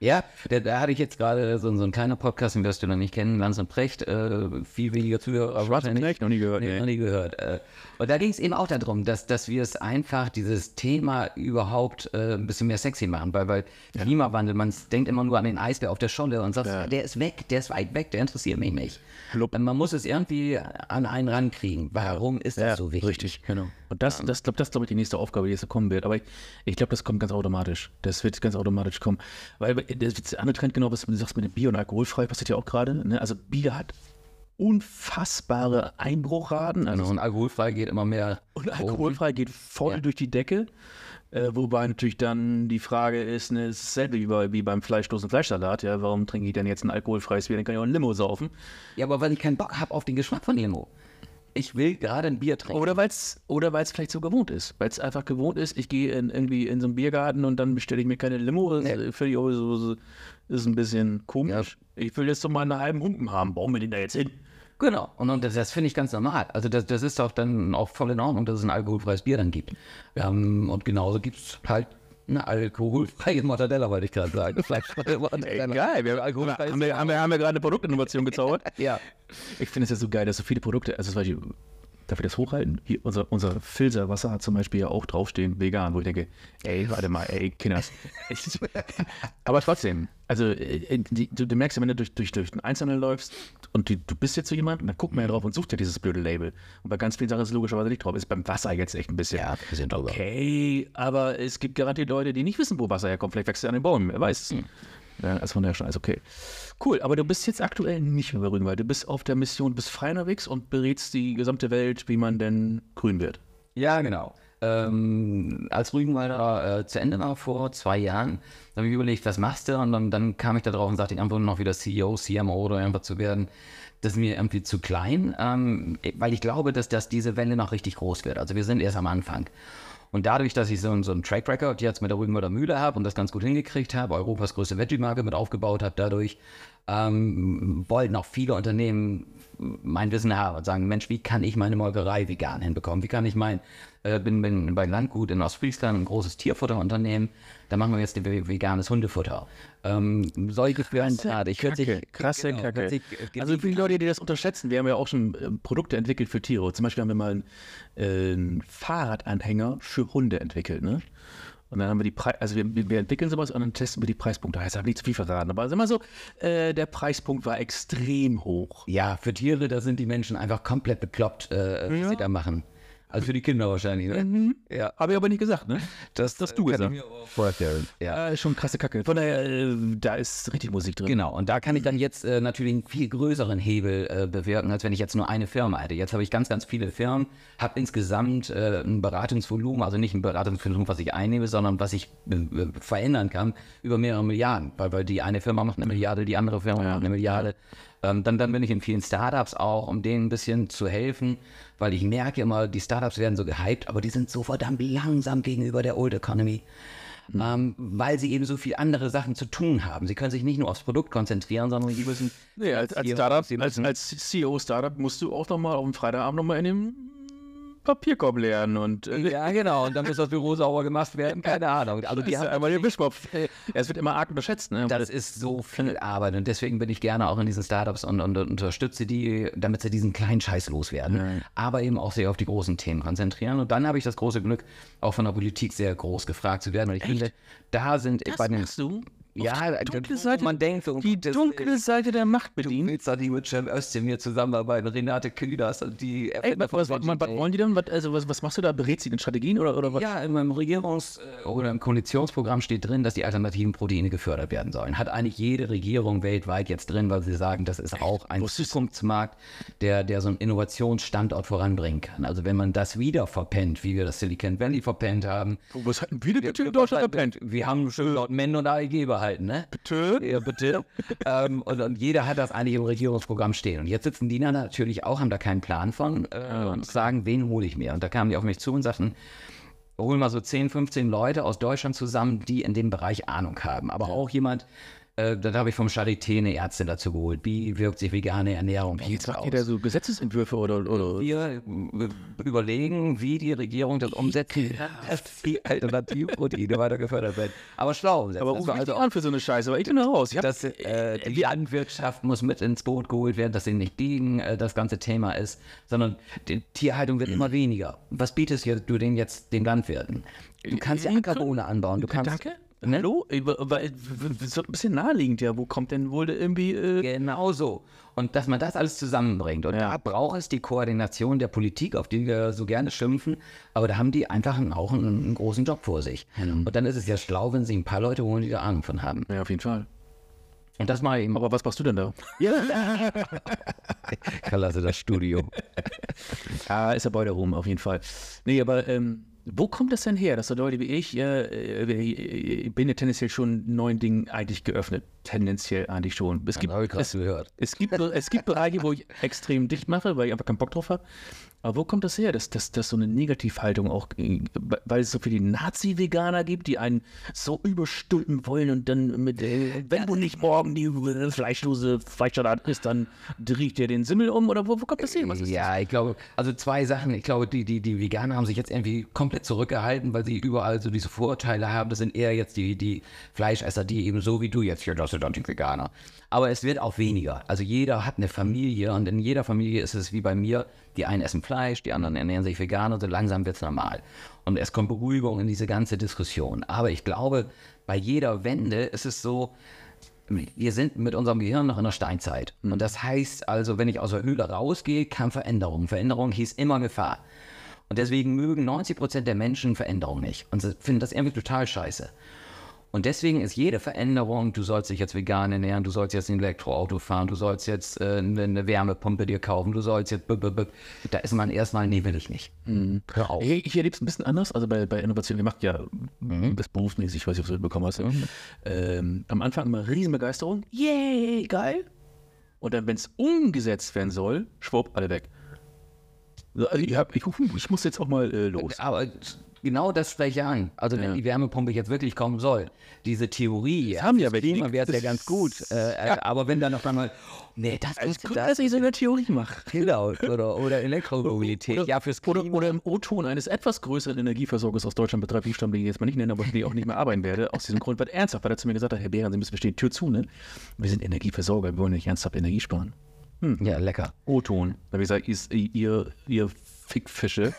Ja. Ja, da, da hatte ich jetzt gerade so, so ein kleiner Podcast, den wirst du noch nicht kennen, Lanz und Precht, äh, viel weniger Zuhörer. wahrscheinlich. noch nie gehört. Nee, noch nie gehört. Äh, Und da ging es eben auch darum, dass, dass wir es einfach, dieses Thema überhaupt äh, ein bisschen mehr sexy machen, weil, weil Klimawandel, man denkt immer nur an den Eisbär auf der Scholle und sagt, Ja. der ist weg, der ist weit weg, der interessiert mich nicht. Plupp. Man muss es irgendwie an einen rankriegen. Warum ist das so wichtig? Richtig, genau. Und das, das glaube das, glaub ich, die nächste Aufgabe, die jetzt kommen wird. Aber ich, ich glaube, das kommt ganz automatisch. Das wird ganz automatisch kommen. Weil der andere Trend, genau, was du sagst mit dem Bier und alkoholfrei, passiert ja auch gerade. Ne? Also Bier hat unfassbare Einbruchraten. Also Also, und alkoholfrei geht immer mehr. Und alkoholfrei geht voll Ja. durch die Decke. Äh, wobei natürlich dann die Frage ist, ne, es ist dasselbe wie, bei, wie beim fleischlosen Fleischsalat. Ja, warum trinke ich denn jetzt ein alkoholfreies Bier? Dann kann ich auch ein Limo saufen. Ja, aber weil ich keinen Bock habe auf den Geschmack von Limo. Ich will gerade ein Bier trinken. Oder weil es oder weil's vielleicht so gewohnt ist. Weil es einfach gewohnt ist, ich gehe in, irgendwie in so einen Biergarten und dann bestelle ich mir keine Limo. Das Nee. äh, finde ich auch so, so, ist ein bisschen komisch. Ich will jetzt doch mal einen halben Humpen haben. Warum wir den da jetzt hin? Genau, und, und das, das finde ich ganz normal. Also das, das ist doch dann auch voll in Ordnung, dass es ein alkoholfreies Bier dann gibt. Ähm, und genauso gibt es halt eine alkoholfreie Mortadella, wollte ich gerade sagen. Mortadella. Geil, wir Alkoholfreies haben, wir, haben, wir, haben wir gerade eine Produktinnovation gezaubert. Ja. Ich finde es ja so geil, dass so viele Produkte, also zum Beispiel, darf ich das hochhalten? Hier, unser, unser Filterwasser hat zum Beispiel ja auch draufstehen, vegan, wo ich denke, ey, warte mal, ey, Kinders. *laughs* Aber trotzdem, also äh, die, du, du merkst ja, wenn du durch, durch, durch den Einzelnen läufst und die, du bist jetzt so jemand, und dann guckt man ja drauf und sucht ja dieses blöde Label. Und bei ganz vielen Sachen ist es logischerweise nicht drauf. Ist beim Wasser jetzt echt ein bisschen. Ja, ein bisschen drüber. Okay, aber es gibt garantiert Leute, die nicht wissen, wo Wasser herkommt. Vielleicht wächst es an den Bäumen, wer weiß es. Ja, also von daher schon alles okay. Cool, aber du bist jetzt aktuell nicht mehr bei Grünwald. Du bist auf der Mission, bist frei unterwegs und berätst die gesamte Welt, wie man denn grün wird. Ja, genau. Ähm, als Rügenwalder äh, zu Ende war vor zwei Jahren, habe ich überlegt, was machst du? Und dann, dann kam ich da drauf und sagte, einfach noch wieder CEO, CMO oder irgendwas zu werden. Das ist mir irgendwie zu klein, ähm, weil ich glaube, dass, dass diese Welle noch richtig groß wird. Also wir sind erst am Anfang. Und dadurch, dass ich so, so einen Track Record jetzt mit der Rügenwalder Mühle habe und das ganz gut hingekriegt habe, Europas größte Veggie-Marke mit aufgebaut habe, dadurch ähm, wollten auch viele Unternehmen mein Wissen haben und sagen, Mensch, wie kann ich meine Molkerei vegan hinbekommen? Wie kann ich mein, äh, bin, bin bei Landgut in Ostfriesland ein großes Tierfutterunternehmen, da machen wir jetzt ve- veganes Hundefutter. Ähm, solche Firmenart, ich hört sich, krasse genau, Kacke. sich, äh, also viele Leute, die das unterschätzen, wir haben ja auch schon äh, Produkte entwickelt für Tiere. Zum Beispiel haben wir mal einen, äh, einen Fahrradanhänger für Hunde entwickelt, ne? Und dann haben wir die Preis, also wir, wir entwickeln sowas und dann testen wir die Preispunkte. Heißt, ich habe nicht zu viel verraten, aber immer so, äh, der Preispunkt war extrem hoch. Ja, für Tiere, da sind die Menschen einfach komplett bekloppt, äh, was sie da machen. Also für die Kinder wahrscheinlich, ne? Mhm. Ja. Habe ich aber nicht gesagt, ne? Das, das du kann gesagt. Ja. Ja, schon krasse Kacke. Von daher, äh, da ist richtig Musik drin. Genau, und da kann ich dann jetzt äh, natürlich einen viel größeren Hebel äh, bewirken, als wenn ich jetzt nur eine Firma hätte. Jetzt habe ich ganz, ganz viele Firmen, habe insgesamt äh, ein Beratungsvolumen, also nicht ein Beratungsvolumen, was ich einnehme, sondern was ich äh, äh, verändern kann über mehrere Milliarden. Weil, weil die eine Firma macht eine Milliarde, die andere Firma macht eine Milliarde. Ähm, dann, dann bin ich in vielen Startups auch, um denen ein bisschen zu helfen, weil ich merke immer, die Startups werden so gehypt, aber die sind so verdammt langsam gegenüber der Old Economy ähm, weil sie eben so viel andere Sachen zu tun haben. Sie können sich nicht nur aufs Produkt konzentrieren, sondern sie müssen. Nee, als, als Hier- Startup, als, als CEO-Startup musst du auch noch mal auf dem Freitagabend noch mal in dem Papierkorb lernen und äh, Ja, genau. Und dann muss das Büro sauber gemacht werden. *laughs* Keine Ahnung. Also die haben einmal der Wischkopf. *laughs* Es wird immer arg unterschätzt, ne? Das ist so viel Arbeit und deswegen bin ich gerne auch in diesen Startups und, und, und unterstütze die, damit sie diesen kleinen Scheiß loswerden, aber eben auch sehr auf die großen Themen konzentrieren. Und dann habe ich das große Glück, auch von der Politik sehr groß gefragt zu werden. Und ich finde, da sind bei den. machst du? Ja, die dunkle Seite, man denkt, um die Gottes dunkle Willen, Seite der Macht Du bedienen. willst doch nicht mit Cem Özdemir zusammenarbeiten, Renate Künast und die Ey, was, was, was, was wollen die denn? Was, also, was, was machst du da? Berätst du den Strategien oder, oder was? Ja, in meinem Regierungs- äh, oder im Koalitionsprogramm steht drin, dass die alternativen Proteine gefördert werden sollen. Hat eigentlich jede Regierung weltweit jetzt drin, weil sie sagen, das ist auch ein du? Zukunftsmarkt, der, der so einen Innovationsstandort voranbringen kann. Also wenn man das wieder verpennt, wie wir das Silicon Valley verpennt haben. Was hatten wir denn bitte in Deutschland verpennt? Wir haben schon dort Men und AEG behalten, ne? Bitte? Ja, bitte. ähm, und, und jeder hat das eigentlich im Regierungsprogramm stehen. Und jetzt sitzen die da natürlich auch, haben da keinen Plan von äh, und sagen, wen hole ich mir? Und da kamen die auf mich zu und sagten, hol mal so 10, 15 Leute aus Deutschland zusammen, die in dem Bereich Ahnung haben. Aber auch jemand, äh, da habe ich vom Charité eine Ärztin dazu geholt. Wie wirkt sich vegane Ernährung auf Jetzt macht ihr da so Gesetzesentwürfe oder, oder wir äh, überlegen, wie die Regierung das umsetzen kann, dass die Alternativproteine weiter gefördert werden. Aber schlau umsetzen. aber ruf mich also an für so eine Scheiße, aber ich bin raus. Ich dass äh, die Landwirtschaft muss mit ins Boot geholt werden, dass sie nicht gegen äh, das ganze Thema ist, sondern die Tierhaltung wird immer weniger. Was bietest du denen jetzt den Landwirten? Du kannst ja Ackerbohne anbauen. Du kannst, Danke. Ne? Hallo? Äh, wa- wa- w- So ein bisschen naheliegend, ja. Wo kommt denn wohl irgendwie. Äh, Genau so. Und dass man das alles zusammenbringt. Und Ja. da braucht es die Koordination der Politik, auf die wir so gerne schimpfen. Aber da haben die einfach auch einen, einen großen Job vor sich. Und dann ist es ja schlau, wenn sie ein paar Leute holen, die da Ahnung von haben. ja, auf jeden Fall. Und das mache ich eben. Aber was machst du denn da? Ich *laughs* verlasse das Studio. Ja, *laughs* ist ja Beuterum, auf jeden Fall. Nee, aber ähm, wo kommt das denn her, dass so Leute wie ich, äh, äh, ich bin ja tendenziell schon neuen Dingen eigentlich geöffnet. Tendenziell eigentlich schon. Es gibt, gerade es, gehört. es, gibt, es gibt Bereiche, wo ich *laughs* extrem dicht mache, weil ich einfach keinen Bock drauf habe. Aber wo kommt das her, dass, dass, dass so eine Negativhaltung auch, äh, weil es so viele Nazi-Veganer gibt, die einen so überstülpen wollen und dann mit, äh, wenn du nicht morgen die äh, fleischlose Fleischsalat isst, dann riecht dir den Simmel um oder wo, wo kommt das her? Ja, ich glaube, also zwei Sachen. Ich glaube, die, die, die Veganer haben sich jetzt irgendwie komplett zurückgehalten, weil sie überall so diese Vorurteile haben. Das sind eher jetzt die, die Fleischesser, die eben so wie du jetzt hier, das sind dann die Veganer. Aber es wird auch weniger. Also jeder hat eine Familie und in jeder Familie ist es wie bei mir, die einen essen Fleisch, die anderen ernähren sich vegan und so langsam wird es normal. Und es kommt Beruhigung in diese ganze Diskussion. Aber ich glaube, bei jeder Wende ist es so, wir sind mit unserem Gehirn noch in der Steinzeit. Und das heißt also, wenn ich aus der Höhle rausgehe, kam Veränderung. Veränderung hieß immer Gefahr. Und deswegen mögen 90 Prozent der Menschen Veränderung nicht. Und sie finden das irgendwie total scheiße. Und deswegen ist jede Veränderung, du sollst dich jetzt vegan ernähren, du sollst jetzt ein Elektroauto fahren, du sollst jetzt äh, eine, eine Wärmepumpe dir kaufen, du sollst jetzt, da ist man erstmal, nee, will ich nicht. Hör auf. Ich, ich erlebe es ein bisschen anders. Also bei, bei Innovation, ihr macht ja das berufsmäßig, ich weiß nicht, ob du das bekommen hast. Ähm, am Anfang immer riesen Begeisterung. Yay, geil. Und dann, wenn es umgesetzt werden soll, schwupp, alle weg. So, Also ich, hab, ich, ich muss jetzt auch mal äh, los. Aber genau das spreche an. Also wenn die Wärmepumpe jetzt wirklich kommen soll, diese Theorie, haben ja welche. Klima wäre es ja ganz gut. Äh, äh, aber wenn dann auf einmal, nee, das kostet gut, das. dass ich so eine Theorie mache. Genau, *laughs* oder, oder Elektromobilität. Oder, ja, fürs oder, Klima. oder im O-Ton eines etwas größeren Energieversorgers aus Deutschland betreibt, ich Stamm, den ich jetzt mal nicht nennen, aber die ich auch nicht mehr arbeiten werde. Aus diesem Grund, weil ernsthaft, weil er zu mir gesagt hat, Herr Behrens, Sie müssen verstehen, Tür zu, ne? Wir sind Energieversorger, wir wollen nicht ernsthaft Energie sparen. ja, lecker. O-Ton. Da habe ich gesagt, ist, ihr, ihr Fickfische.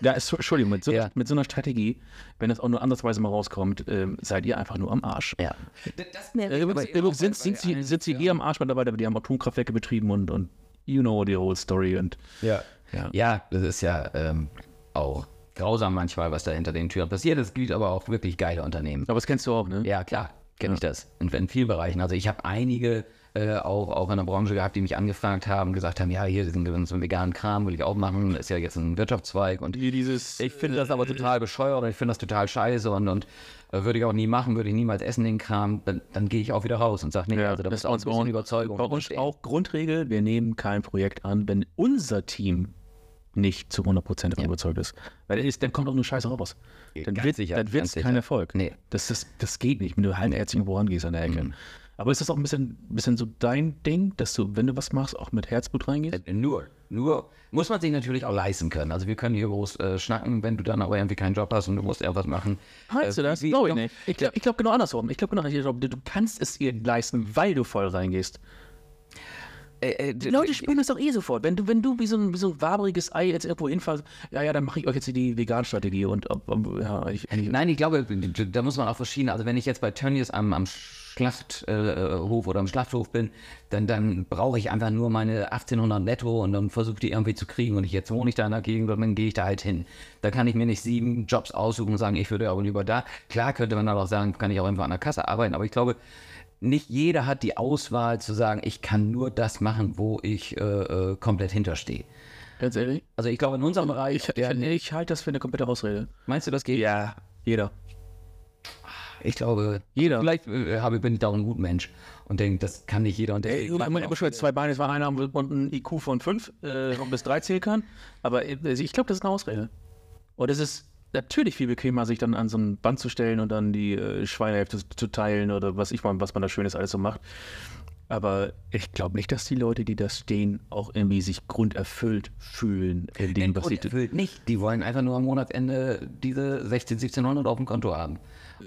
Ja, ist, Entschuldigung, mit so, Ja. mit so einer Strategie, wenn das auch nur andersweise mal rauskommt, ähm, seid ihr einfach nur am Arsch. Ja. Das Äh, Übrigens, sind, sind, sie, sind sie Firmen. eh am Arsch mittlerweile, die haben Atomkraftwerke betrieben und, und you know the whole story. Und Ja. Ja. ja. das ist ja, ähm, auch grausam manchmal, was da hinter den Türen passiert. Es gibt aber auch wirklich geile Unternehmen. Aber das kennst du auch, ne? Ja, klar, kenne ich das. In, in vielen Bereichen. Also ich habe einige äh, auch, auch in der Branche gehabt, die mich angefragt haben, gesagt haben, ja, hier diesen, so einen veganen Kram will ich auch machen, ist ja jetzt ein Wirtschaftszweig und dieses, ich finde das aber total bescheuert und ich finde das total scheiße und, und äh, würde ich auch nie machen, würde ich niemals essen den Kram, dann, dann gehe ich auch wieder raus und sage, nee, Ja, also da das auch ein ist uns- bisschen Überzeugung bei uns auch Grundregel, wir nehmen kein Projekt an, wenn unser Team nicht zu 100% davon überzeugt ist. Weil dann, ist, dann kommt auch nur Scheiße raus. Dann wird wird's ganz sicher. kein Erfolg. Nee. Das, das, das geht nicht, wenn du halbherzig irgendwo rangehst an der Ecke. Mhm. Aber ist das auch ein bisschen, bisschen so dein Ding, dass du, wenn du was machst, auch mit Herzblut reingehst? Äh, Nur, nur muss man sich natürlich auch leisten können. Also wir können hier groß äh, schnacken, wenn du dann aber irgendwie keinen Job hast und du musst irgendwas machen. Du Äh, das? wie- Glaube ich nicht. Ich glaube glaub genau andersrum. Ich glaube genau, glaub, du du kannst es dir leisten, weil du voll reingehst. Äh, äh, Die Leute spüren das doch eh sofort. Wenn du, wenn du wie so ein, wie so ein wabriges Ei jetzt irgendwo hinfährst, ja, ja, dann mache ich euch jetzt die Vegan-Strategie und ja, ich, ich, Nein, ich glaube, da muss man auch verschiedene. Also wenn ich jetzt bei Tönnies am, am Schlachthof äh, Hof oder am Schlachthof bin, dann, dann brauche ich einfach nur meine 1800 netto und dann versuche die irgendwie zu kriegen. Und ich jetzt wohne ich da in der Gegend und dann gehe ich da halt hin. Da kann ich mir nicht sieben Jobs aussuchen und sagen, ich würde aber lieber da. Klar könnte man dann auch sagen, kann ich auch einfach an der Kasse arbeiten. Aber ich glaube, nicht jeder hat die Auswahl zu sagen, ich kann nur das machen, wo ich äh, äh, komplett hinterstehe. ganz ehrlich, Also ich glaube, in unserem Bereich, ich, ich, ich halte das für eine komplette Ausrede. meinst du, das geht? Ja, jeder. Ich glaube, Jeder. Vielleicht äh, habe, bin ich da auch ein guter Mensch und denke, das kann nicht jeder. Und Ey, deswegen ich meine, immer schon jetzt zwei Beine, es war einer und ein IQ von fünf äh, bis drei zählen kann. Aber äh, ich glaube, das ist eine Ausrede. Und es ist natürlich viel bequemer, sich dann an so ein Band zu stellen und dann die äh, Schweinehälfte zu, zu teilen oder was ich mal, was man da Schönes alles so macht. Aber ich glaube nicht, dass die Leute, die das stehen, auch irgendwie sich grunderfüllt fühlen in dem, was sie und erfüllt nicht. Die wollen einfach nur am Monatsende diese 16, 1700 auf dem Konto haben.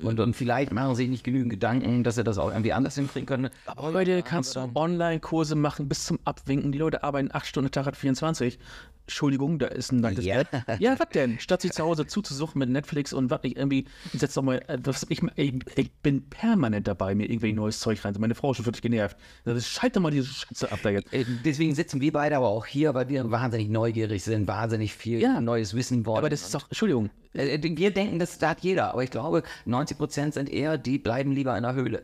Und, und vielleicht machen sie sich nicht genügend Gedanken, dass sie das auch irgendwie anders hinkriegen können. Aber heute kannst du Online-Kurse machen bis zum Abwinken. Die Leute arbeiten acht Stunden, Tag hat 24. Entschuldigung, da ist ein nacktes Ja. Bett. Ja, was denn? Statt sich zu Hause zuzusuchen mit Netflix und was ich irgendwie, setz doch mal, äh, was, ich, ich, bin permanent dabei, mir irgendwie neues Zeug rein. Meine Frau ist schon völlig genervt. Das ist, schalt doch mal diese Scheiße ab da jetzt. Äh, Deswegen sitzen wir beide aber auch hier, weil wir wahnsinnig neugierig sind, wahnsinnig viel Ja. neues Wissen wollen. Aber das ist doch, Entschuldigung, Äh, Wir denken, das hat jeder, aber ich glaube, 90 Prozent sind eher, die bleiben lieber in der Höhle.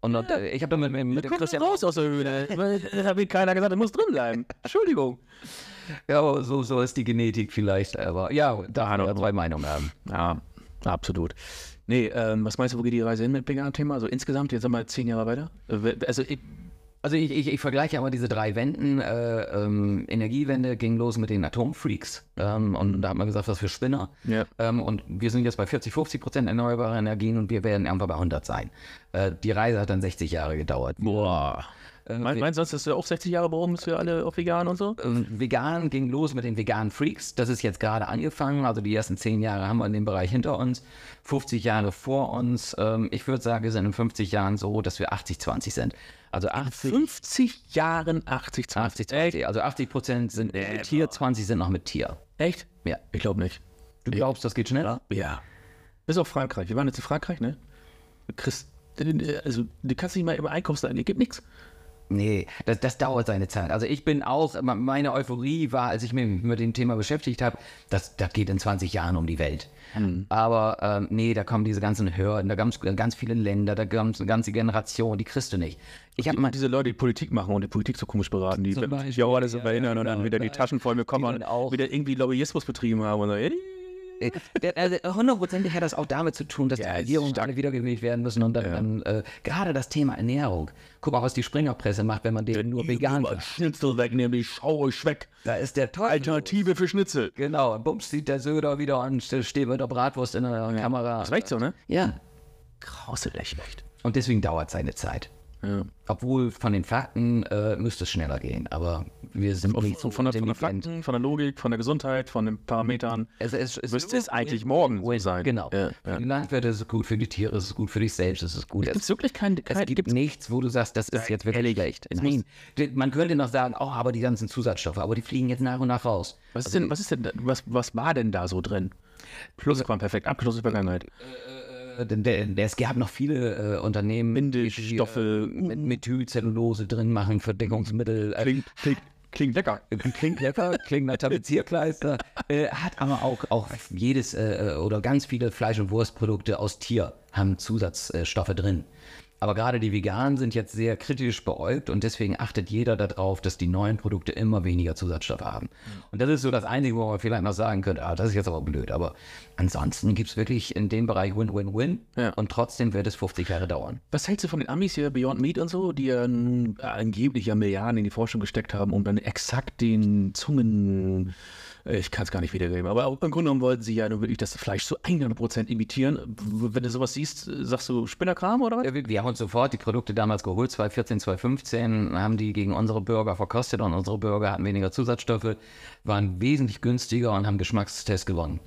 Und, äh, ich habe da mit, mit, mit dem Christian raus aus der Höhle. *laughs* Da hat mir keiner gesagt, er muss drin bleiben. Entschuldigung. Ja, aber so, so ist die Genetik vielleicht. Aber ja, da haben wir zwei Meinungen haben. Ja, absolut. Nee, ähm, was meinst du, wo geht die Reise hin mit Vegan-Thema? Also insgesamt, jetzt sind wir zehn Jahre weiter. Äh, Also ich, Also ich, ich, ich vergleiche aber diese drei Wänden. Äh, ähm, Energiewende ging los mit den Atomfreaks. Ähm, und da hat man gesagt, was für Spinner. Ja. Ähm, und wir sind jetzt bei 40, 50 Prozent erneuerbare Energien und wir werden irgendwann bei 100 sein. Äh, die Reise hat dann 60 Jahre gedauert. boah. Mein, meinst du, dass du auch 60 Jahre brauchen bis wir alle auf vegan und so? Ähm, Vegan ging los mit den veganen Freaks. Das ist jetzt gerade angefangen. Also die ersten 10 Jahre haben wir in dem Bereich hinter uns. 50 Jahre vor uns. Ähm, ich würde sagen, wir sind in 50 Jahren so, dass wir 80-20 sind. Also 80, 50 Jahren 80, 20. 80, 20. Also 80 Prozent sind mit Tier, 20 sind noch mit Tier. Echt? Ja. Ich glaube nicht. Du glaubst, das geht schneller? Ja. Bis auf Frankreich. Wir waren jetzt in Frankreich, ne? Du kriegst, also du kannst nicht mal im Einkaufsladen, es gibt nichts. Nee, das, das dauert seine Zeit. Also ich bin auch, meine Euphorie war, als ich mich mit dem Thema beschäftigt habe, das, das geht in 20 Jahren um die Welt. Aber ähm, nee, da kommen diese ganzen Hürden, da ganz, ganz viele Länder, da kommt eine ganze Generation, die kriegst du nicht. Ich habe mal Diese Leute, die Politik machen und die Politik so komisch beraten, die ja auch alles Beispiel, erinnern und dann genau, wieder die Taschen voll bekommen und auch- wieder irgendwie Lobbyismus betrieben haben und so. ey, der- also hundertprozentig hat das auch damit zu tun, dass Ja, die Regierungen alle wiedergewählt werden müssen und dann, dann äh, gerade das Thema Ernährung. Guck mal, was die Springerpresse macht, wenn man den nur vegan macht. Schnitzel wegnehmen, die schau euch weg. Da ist der Teufel. Alternative für Schnitzel. Genau, und bums sieht der Söder wieder und steht mit der Bratwurst in der Kamera. Das ist echt so, ne? Ja, Grauselig, echt. und deswegen dauert seine Zeit. Ja. Obwohl von den Fakten äh, müsste es schneller gehen, aber wir sind Von, nicht so von, der, von intelligent. Fakten, von der Logik, von der Gesundheit, von den Parametern. Es, es, es Müsste es eigentlich morgen so sein. Genau. Ja, Für die Landwirte ist es gut, für die Tiere ist es gut, für dich selbst ist es gut. Gibt es wirklich kein, Es kein gibt nichts, wo du sagst, das ist jetzt wirklich schlecht. Nein, man könnte noch sagen, oh, aber die ganzen Zusatzstoffe, aber die fliegen jetzt nach und nach raus. Was ist denn, was ist denn, da- was, was war denn da so drin? Plusquamperfekt, abgeschlossene Vergangenheit. Äh, denn der, der, es gab noch viele äh, Unternehmen, Bindestoffe, die äh, mit Methylcellulose drin machen, Verdeckungsmittel. Äh, Klingt, klingt, Klingt lecker. *laughs* Klingt lecker, klingt nach Tapezierkleister. äh, hat aber auch, auch jedes äh, oder ganz viele Fleisch- und Wurstprodukte aus Tier haben Zusatzstoffe drin. Aber gerade die Veganen sind jetzt sehr kritisch beäugt und deswegen achtet jeder darauf, dass die neuen Produkte immer weniger Zusatzstoffe haben. Und das ist so das Einzige, wo man vielleicht noch sagen könnte, ah, das ist jetzt aber blöd. Aber ansonsten gibt es wirklich in dem Bereich Win-Win-Win Ja. und trotzdem wird es 50 Jahre dauern. Was hältst du von den Amis hier, Beyond Meat und so, die ja nun angeblich ja Milliarden in die Forschung gesteckt haben, um dann exakt den Zungen, ich kann es gar nicht wiedergeben, aber im Grunde genommen wollten sie ja nun wirklich das Fleisch zu 100% imitieren. Wenn du sowas siehst, sagst du Spinnerkram oder was? Ja, wir, wir haben uns sofort die Produkte damals geholt, 2014, 2015, haben die gegen unsere Burger verkostet und unsere Burger hatten weniger Zusatzstoffe, waren wesentlich günstiger und haben Geschmackstest gewonnen.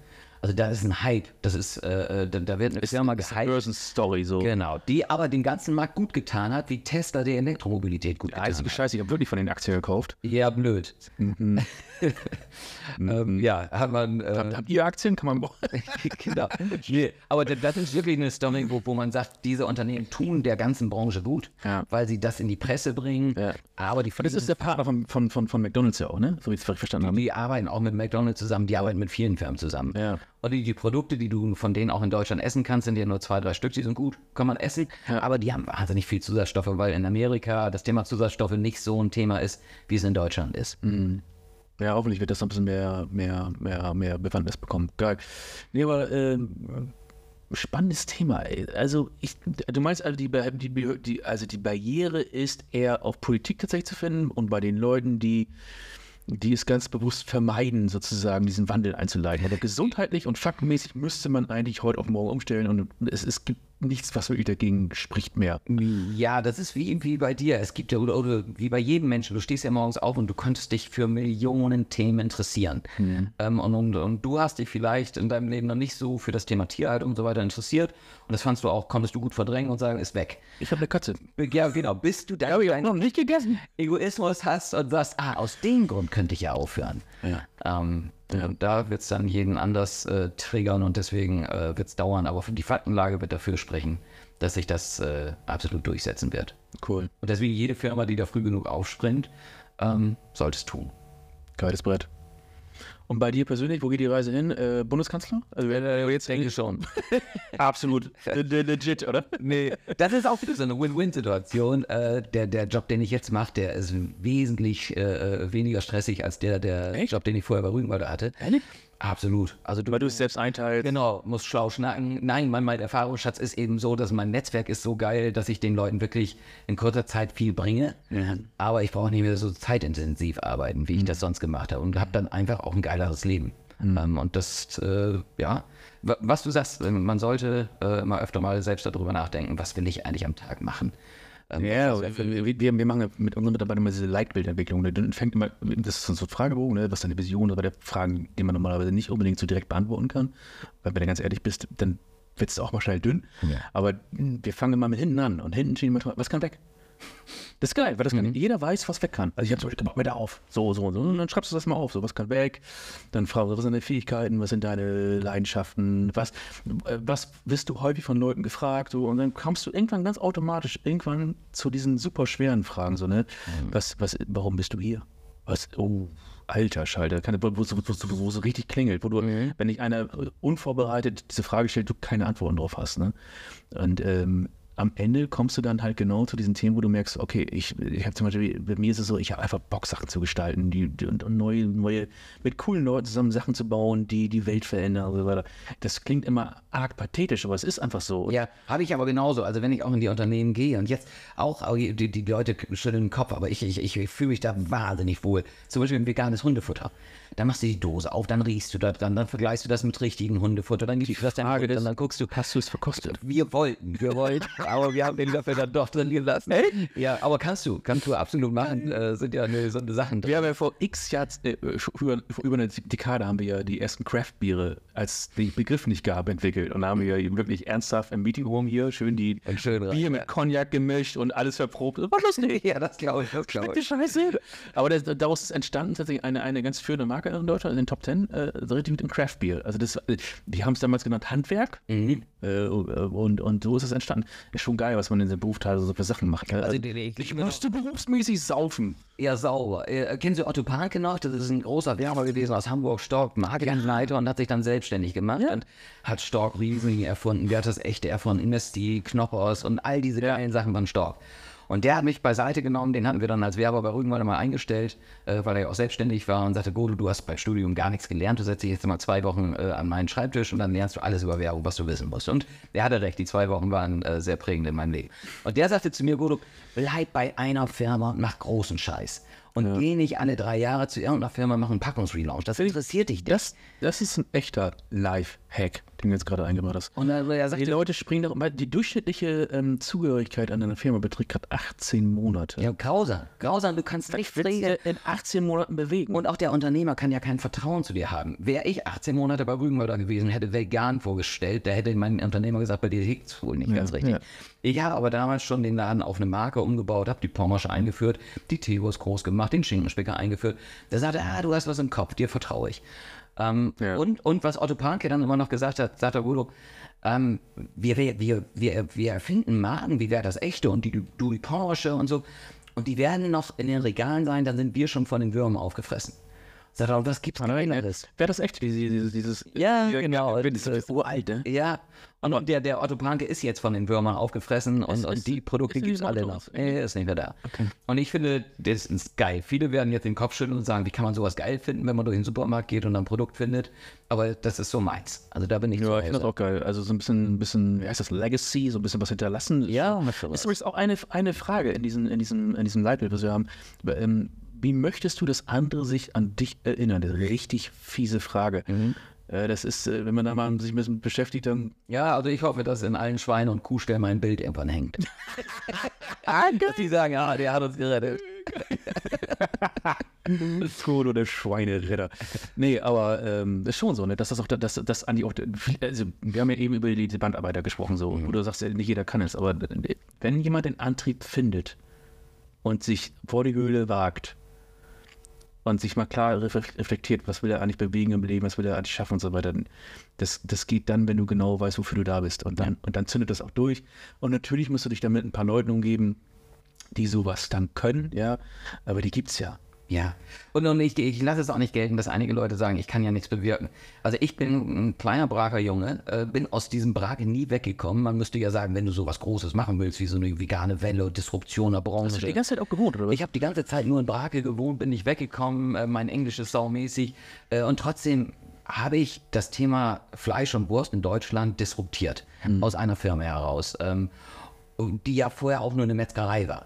Also da ist ein Hype, das ist, äh, äh, da, da wird eine Firma gehypt. Börsenstory so. Genau, die aber den ganzen Markt gut getan hat, wie Tesla der Elektromobilität gut getan Einzige hat. Scheiße, ich habe wirklich von den Aktien gekauft. Ja, blöd. *laughs* ähm, ja, hat man. Äh, Habt ihr Aktien? Kann man. *laughs* genau. *laughs* Nee, aber das- das ist wirklich eine Story, wo, wo man sagt, diese Unternehmen tun der ganzen Branche gut, Ja. weil sie das in die Presse bringen. Ja. Aber die, Das ist der Partner von, von, von, von McDonalds ja auch, ne? So wie ich es verstanden habe. die arbeiten auch mit McDonalds zusammen, die arbeiten mit vielen Firmen zusammen. Ja. Und die, Produkte, die du von denen auch in Deutschland essen kannst, sind ja nur zwei, drei Stück, die sind gut, kann man essen. Aber die haben wahnsinnig viel Zusatzstoffe, weil in Amerika das Thema Zusatzstoffe nicht so ein Thema ist, wie es in Deutschland ist. Ja, hoffentlich wird das noch ein bisschen mehr, mehr, mehr, mehr Bewandtnis bekommen. Geil. Nee, aber ähm, spannendes Thema, ey. Also, ich, du meinst also die, die, die, also die Barriere ist eher auf Politik tatsächlich zu finden und bei den Leuten, die, die es ganz bewusst vermeiden, sozusagen diesen Wandel einzuleiten. Aber gesundheitlich und faktenmäßig müsste man eigentlich heute auf morgen umstellen und es, es gibt nichts, was wirklich dagegen spricht mehr. Ja, das ist wie, wie bei dir. Es gibt ja, oder, oder wie bei jedem Menschen, du stehst ja morgens auf und du könntest dich für Millionen Themen interessieren. Ähm, und, und, und du hast dich vielleicht in deinem Leben noch nicht so für das Thema Tierhaltung und so weiter interessiert. Und das fandst du auch, konntest du gut verdrängen und sagen, ist weg. Ich habe eine Katze. Ja, genau, bis du dann deinen noch nicht gegessen. Egoismus hast und sagst, ah, aus dem Grund könnte ich ja aufhören. Ja. Ähm, da wird es dann jeden anders äh, triggern und deswegen äh, wird es dauern. Aber die Faktenlage wird dafür sprechen, dass sich das äh, absolut durchsetzen wird. Cool. Und deswegen jede Firma, die da früh genug aufspringt, ähm, sollte es tun. Geiles Brett. Und bei dir persönlich, wo geht die Reise hin? Äh, Bundeskanzler? Also wer, jetzt denke schon. *laughs* absolut le- le- legit, oder? Nee, das ist auch wieder so eine Win-Win-Situation. Äh, der, der Job, den ich jetzt mache, der ist wesentlich äh, weniger stressig als der, der Echt? Job, den ich vorher bei Rügenwalder hatte. Ehrlich? Absolut. Also du, Weil du es selbst einteilst. Genau, muss schlau schnacken. Nein, mein, mein Erfahrungsschatz ist eben so, dass mein Netzwerk ist so geil, dass ich den Leuten wirklich in kurzer Zeit viel bringe. Aber ich brauche nicht mehr so zeitintensiv arbeiten, wie ich das sonst gemacht habe. Und habe dann einfach auch ein geileres Leben. Ähm, und das, äh, ja, wa- was du sagst, man sollte äh, immer öfter mal selbst darüber nachdenken, was will ich eigentlich am Tag machen. Ähm, Ja, wir, wir, wir machen ja mit unseren Mitarbeitern immer diese Leitbildentwicklung. Ne? Dann fängt immer, das ist so ein Fragebogen, ne? was ist deine Vision, aber der Fragen, die man normalerweise nicht unbedingt so direkt beantworten kann. Weil wenn du ganz ehrlich bist, dann wird es auch mal schnell dünn. Aber mh, wir fangen immer mit hinten an und hinten stehen manchmal, was kann weg? Das ist geil, weil das kann, jeder weiß, was weg kann. Also ich habe zum Beispiel, da auf, so, so so. Und dann schreibst du das mal auf, so, was kann weg? Dann fragst du, was sind deine Fähigkeiten, was sind deine Leidenschaften, was, äh, was wirst du häufig von Leuten gefragt? So, und dann kommst du irgendwann ganz automatisch irgendwann zu diesen super schweren Fragen, so, ne? Was, was, warum bist du hier? Was, oh, alter Schalter, keine, wo, wo, wo, wo, so richtig klingelt, wo du, wenn dich einer unvorbereitet diese Frage stellt, du keine Antworten drauf hast, ne? Und ähm, am Ende kommst du dann halt genau zu diesen Themen, wo du merkst, okay, ich, ich habe zum Beispiel, bei mir ist es so, ich habe einfach Bock, Sachen zu gestalten die, die, und, neue, neue, mit coolen Leuten zusammen Sachen zu bauen, die die Welt verändern und so weiter. Das klingt immer arg pathetisch, aber es ist einfach so. Ja, habe ich aber genauso. Also wenn ich auch in die Unternehmen gehe und jetzt auch, die, die Leute schütteln den Kopf, aber ich, ich, ich fühle mich da wahnsinnig wohl. Zum Beispiel ein veganes Hundefutter. Dann machst du die Dose auf, dann riechst du da dran, dann vergleichst du das mit richtigen Hundefutter, dann gibst du das deinem Hund und dann guckst du, Hast du es verkostet? wir wollten, wir wollten, *laughs* aber wir haben den Löffel dann doch drin gelassen. Ja, aber kannst du, kannst du absolut machen. Äh, sind ja eine, so eine Sachen drin. Wir haben ja vor x Jahren, äh, über, über eine Dekade haben wir ja die ersten Craft-Biere, als den Begriff nicht gab, entwickelt. Und da haben wir ja wirklich ernsthaft im Meeting Room hier schön die schön rein, Bier mit Cognac gemischt und alles verprobt. Das war lustig. *laughs* Ja, das glaube ich, das glaube Die ich. Scheiße. Aber das, daraus ist entstanden tatsächlich eine, eine ganz führende Marke in Deutschland, in den Top Ten, äh, richtig mit dem Craft Beer. Also das, die haben es damals genannt Handwerk Mhm. äh, und, und so ist es entstanden. Ist schon geil, was man in diesem Beruf teilweise so für Sachen macht. ne? Also, Also, die- ich musste berufsmäßig saufen. Ja, sauber. Äh, kennen Sie Otto Panke noch? Das ist ein großer Werber gewesen aus Hamburg, Stork, Marketingleiter und hat sich dann selbstständig gemacht und hat Stork Riesling erfunden. Der hat das echte erfunden, Investi, Knoppers und all diese geilen Sachen von Stork. Und der hat mich beiseite genommen, den hatten wir dann als Werber bei Rügenwalder mal eingestellt, äh, weil er ja auch selbstständig war und sagte, Godo, du hast bei Studium gar nichts gelernt, du setzt dich jetzt mal zwei Wochen äh, an meinen Schreibtisch und dann lernst du alles über Werbung, was du wissen musst. Und er hatte recht, die zwei Wochen waren äh, sehr prägend in meinem Leben. Und der sagte zu mir, Godo, bleib bei einer Firma und mach großen Scheiß. Und geh nicht alle drei Jahre zu irgendeiner Firma und mach einen Packungsrelaunch. Das interessiert dich. Das, das ist ein echter Live-Hack, du jetzt gerade eingebracht hast. Und dann, er Die sagte, Leute springen doch, die durchschnittliche ähm, Zugehörigkeit an einer Firma beträgt gerade 18 Monate. ja, grausam. Grausam, du kannst nichts du in 18 Monaten bewegen. Und auch der Unternehmer kann ja kein Vertrauen zu dir haben. Wäre ich 18 Monate bei Rügenwalder gewesen, hätte vegan vorgestellt, da hätte mein Unternehmer gesagt, bei dir liegt es wohl nicht ganz richtig. ja. Ich habe aber damals schon den Laden auf eine Marke umgebaut, habe die Pommersche eingeführt, die Teewurst groß gemacht, den Schinkenspicker eingeführt. Der sagte, ah, du hast was im Kopf, dir vertraue ich. Ähm, Ja. und, und was Otto Panke dann immer noch gesagt hat, sagt er, Gudo, ähm, wir, wir, wir, wir, wir erfinden Marken, wie wäre das echte und die, du die Porsche und so. Und die werden noch in den Regalen sein, dann sind wir schon von den Würmern aufgefressen. Sagt er, und was gibt's Geileres? Wäre das echt, dieses, dieses, dieses Ja, genau. Das ist uralt, ne? Ja, und, und der, der Otto Panke ist jetzt von den Würmern aufgefressen und, und ist- die Produkte gibt es nicht alle noch. Er ist nicht mehr da. Und ich finde, das ist geil. Viele werden jetzt den Kopf schütteln und sagen, wie kann man sowas geil finden, wenn man durch den Supermarkt geht und ein Produkt findet. Aber das ist so meins. Also da bin ich Ja, ich finde das auch geil. Also so ein bisschen, ein bisschen, wie heißt das, Legacy, so ein bisschen was hinterlassen. Ja, das was. ist übrigens auch eine, eine Frage in diesem, in diesem, in diesem Leitbild, was wir haben. Ähm, wie möchtest du, dass andere sich an dich erinnern? Das ist eine richtig fiese Frage. Mhm. Äh, das ist, äh, wenn man da mal sich ein bisschen beschäftigt, dann. Ja, also ich hoffe, dass in allen Schweinen und Kuhställen mein Bild irgendwann hängt. *laughs* dass die sagen, ja, der hat uns gerettet. Tod oder Schweineritter. Nee, aber ähm, ist schon so, ne? dass das auch, dass das Andi auch, also wir haben ja eben über die Bandarbeiter gesprochen, so, wo du sagst, ja, nicht jeder kann es, aber wenn jemand den Antrieb findet und sich vor die Höhle wagt und sich mal klar ref- reflektiert, was will er eigentlich bewegen im Leben, was will er eigentlich schaffen und so weiter, das, das geht dann, wenn du genau weißt, wofür du da bist. Und dann, und dann zündet das auch durch. Und natürlich musst du dich dann mit ein paar Leuten umgeben, die sowas dann können, ja, aber die gibt's ja. Ja, und, und ich, ich lasse es auch nicht gelten, dass einige Leute sagen, ich kann ja nichts bewirken. Also ich bin ein kleiner Braker Junge, äh, bin aus diesem Brake nie weggekommen. Man müsste ja sagen, wenn du sowas Großes machen willst, wie so eine vegane Welle, Disruption der Branche. Hast du die ganze Zeit auch gewohnt, oder? Ich habe die ganze Zeit nur in Brake gewohnt, bin nicht weggekommen, äh, mein Englisch ist saumäßig. Äh, und trotzdem habe ich das Thema Fleisch und Wurst in Deutschland disruptiert. Aus einer Firma heraus, ähm, die ja vorher auch nur eine Metzgerei war.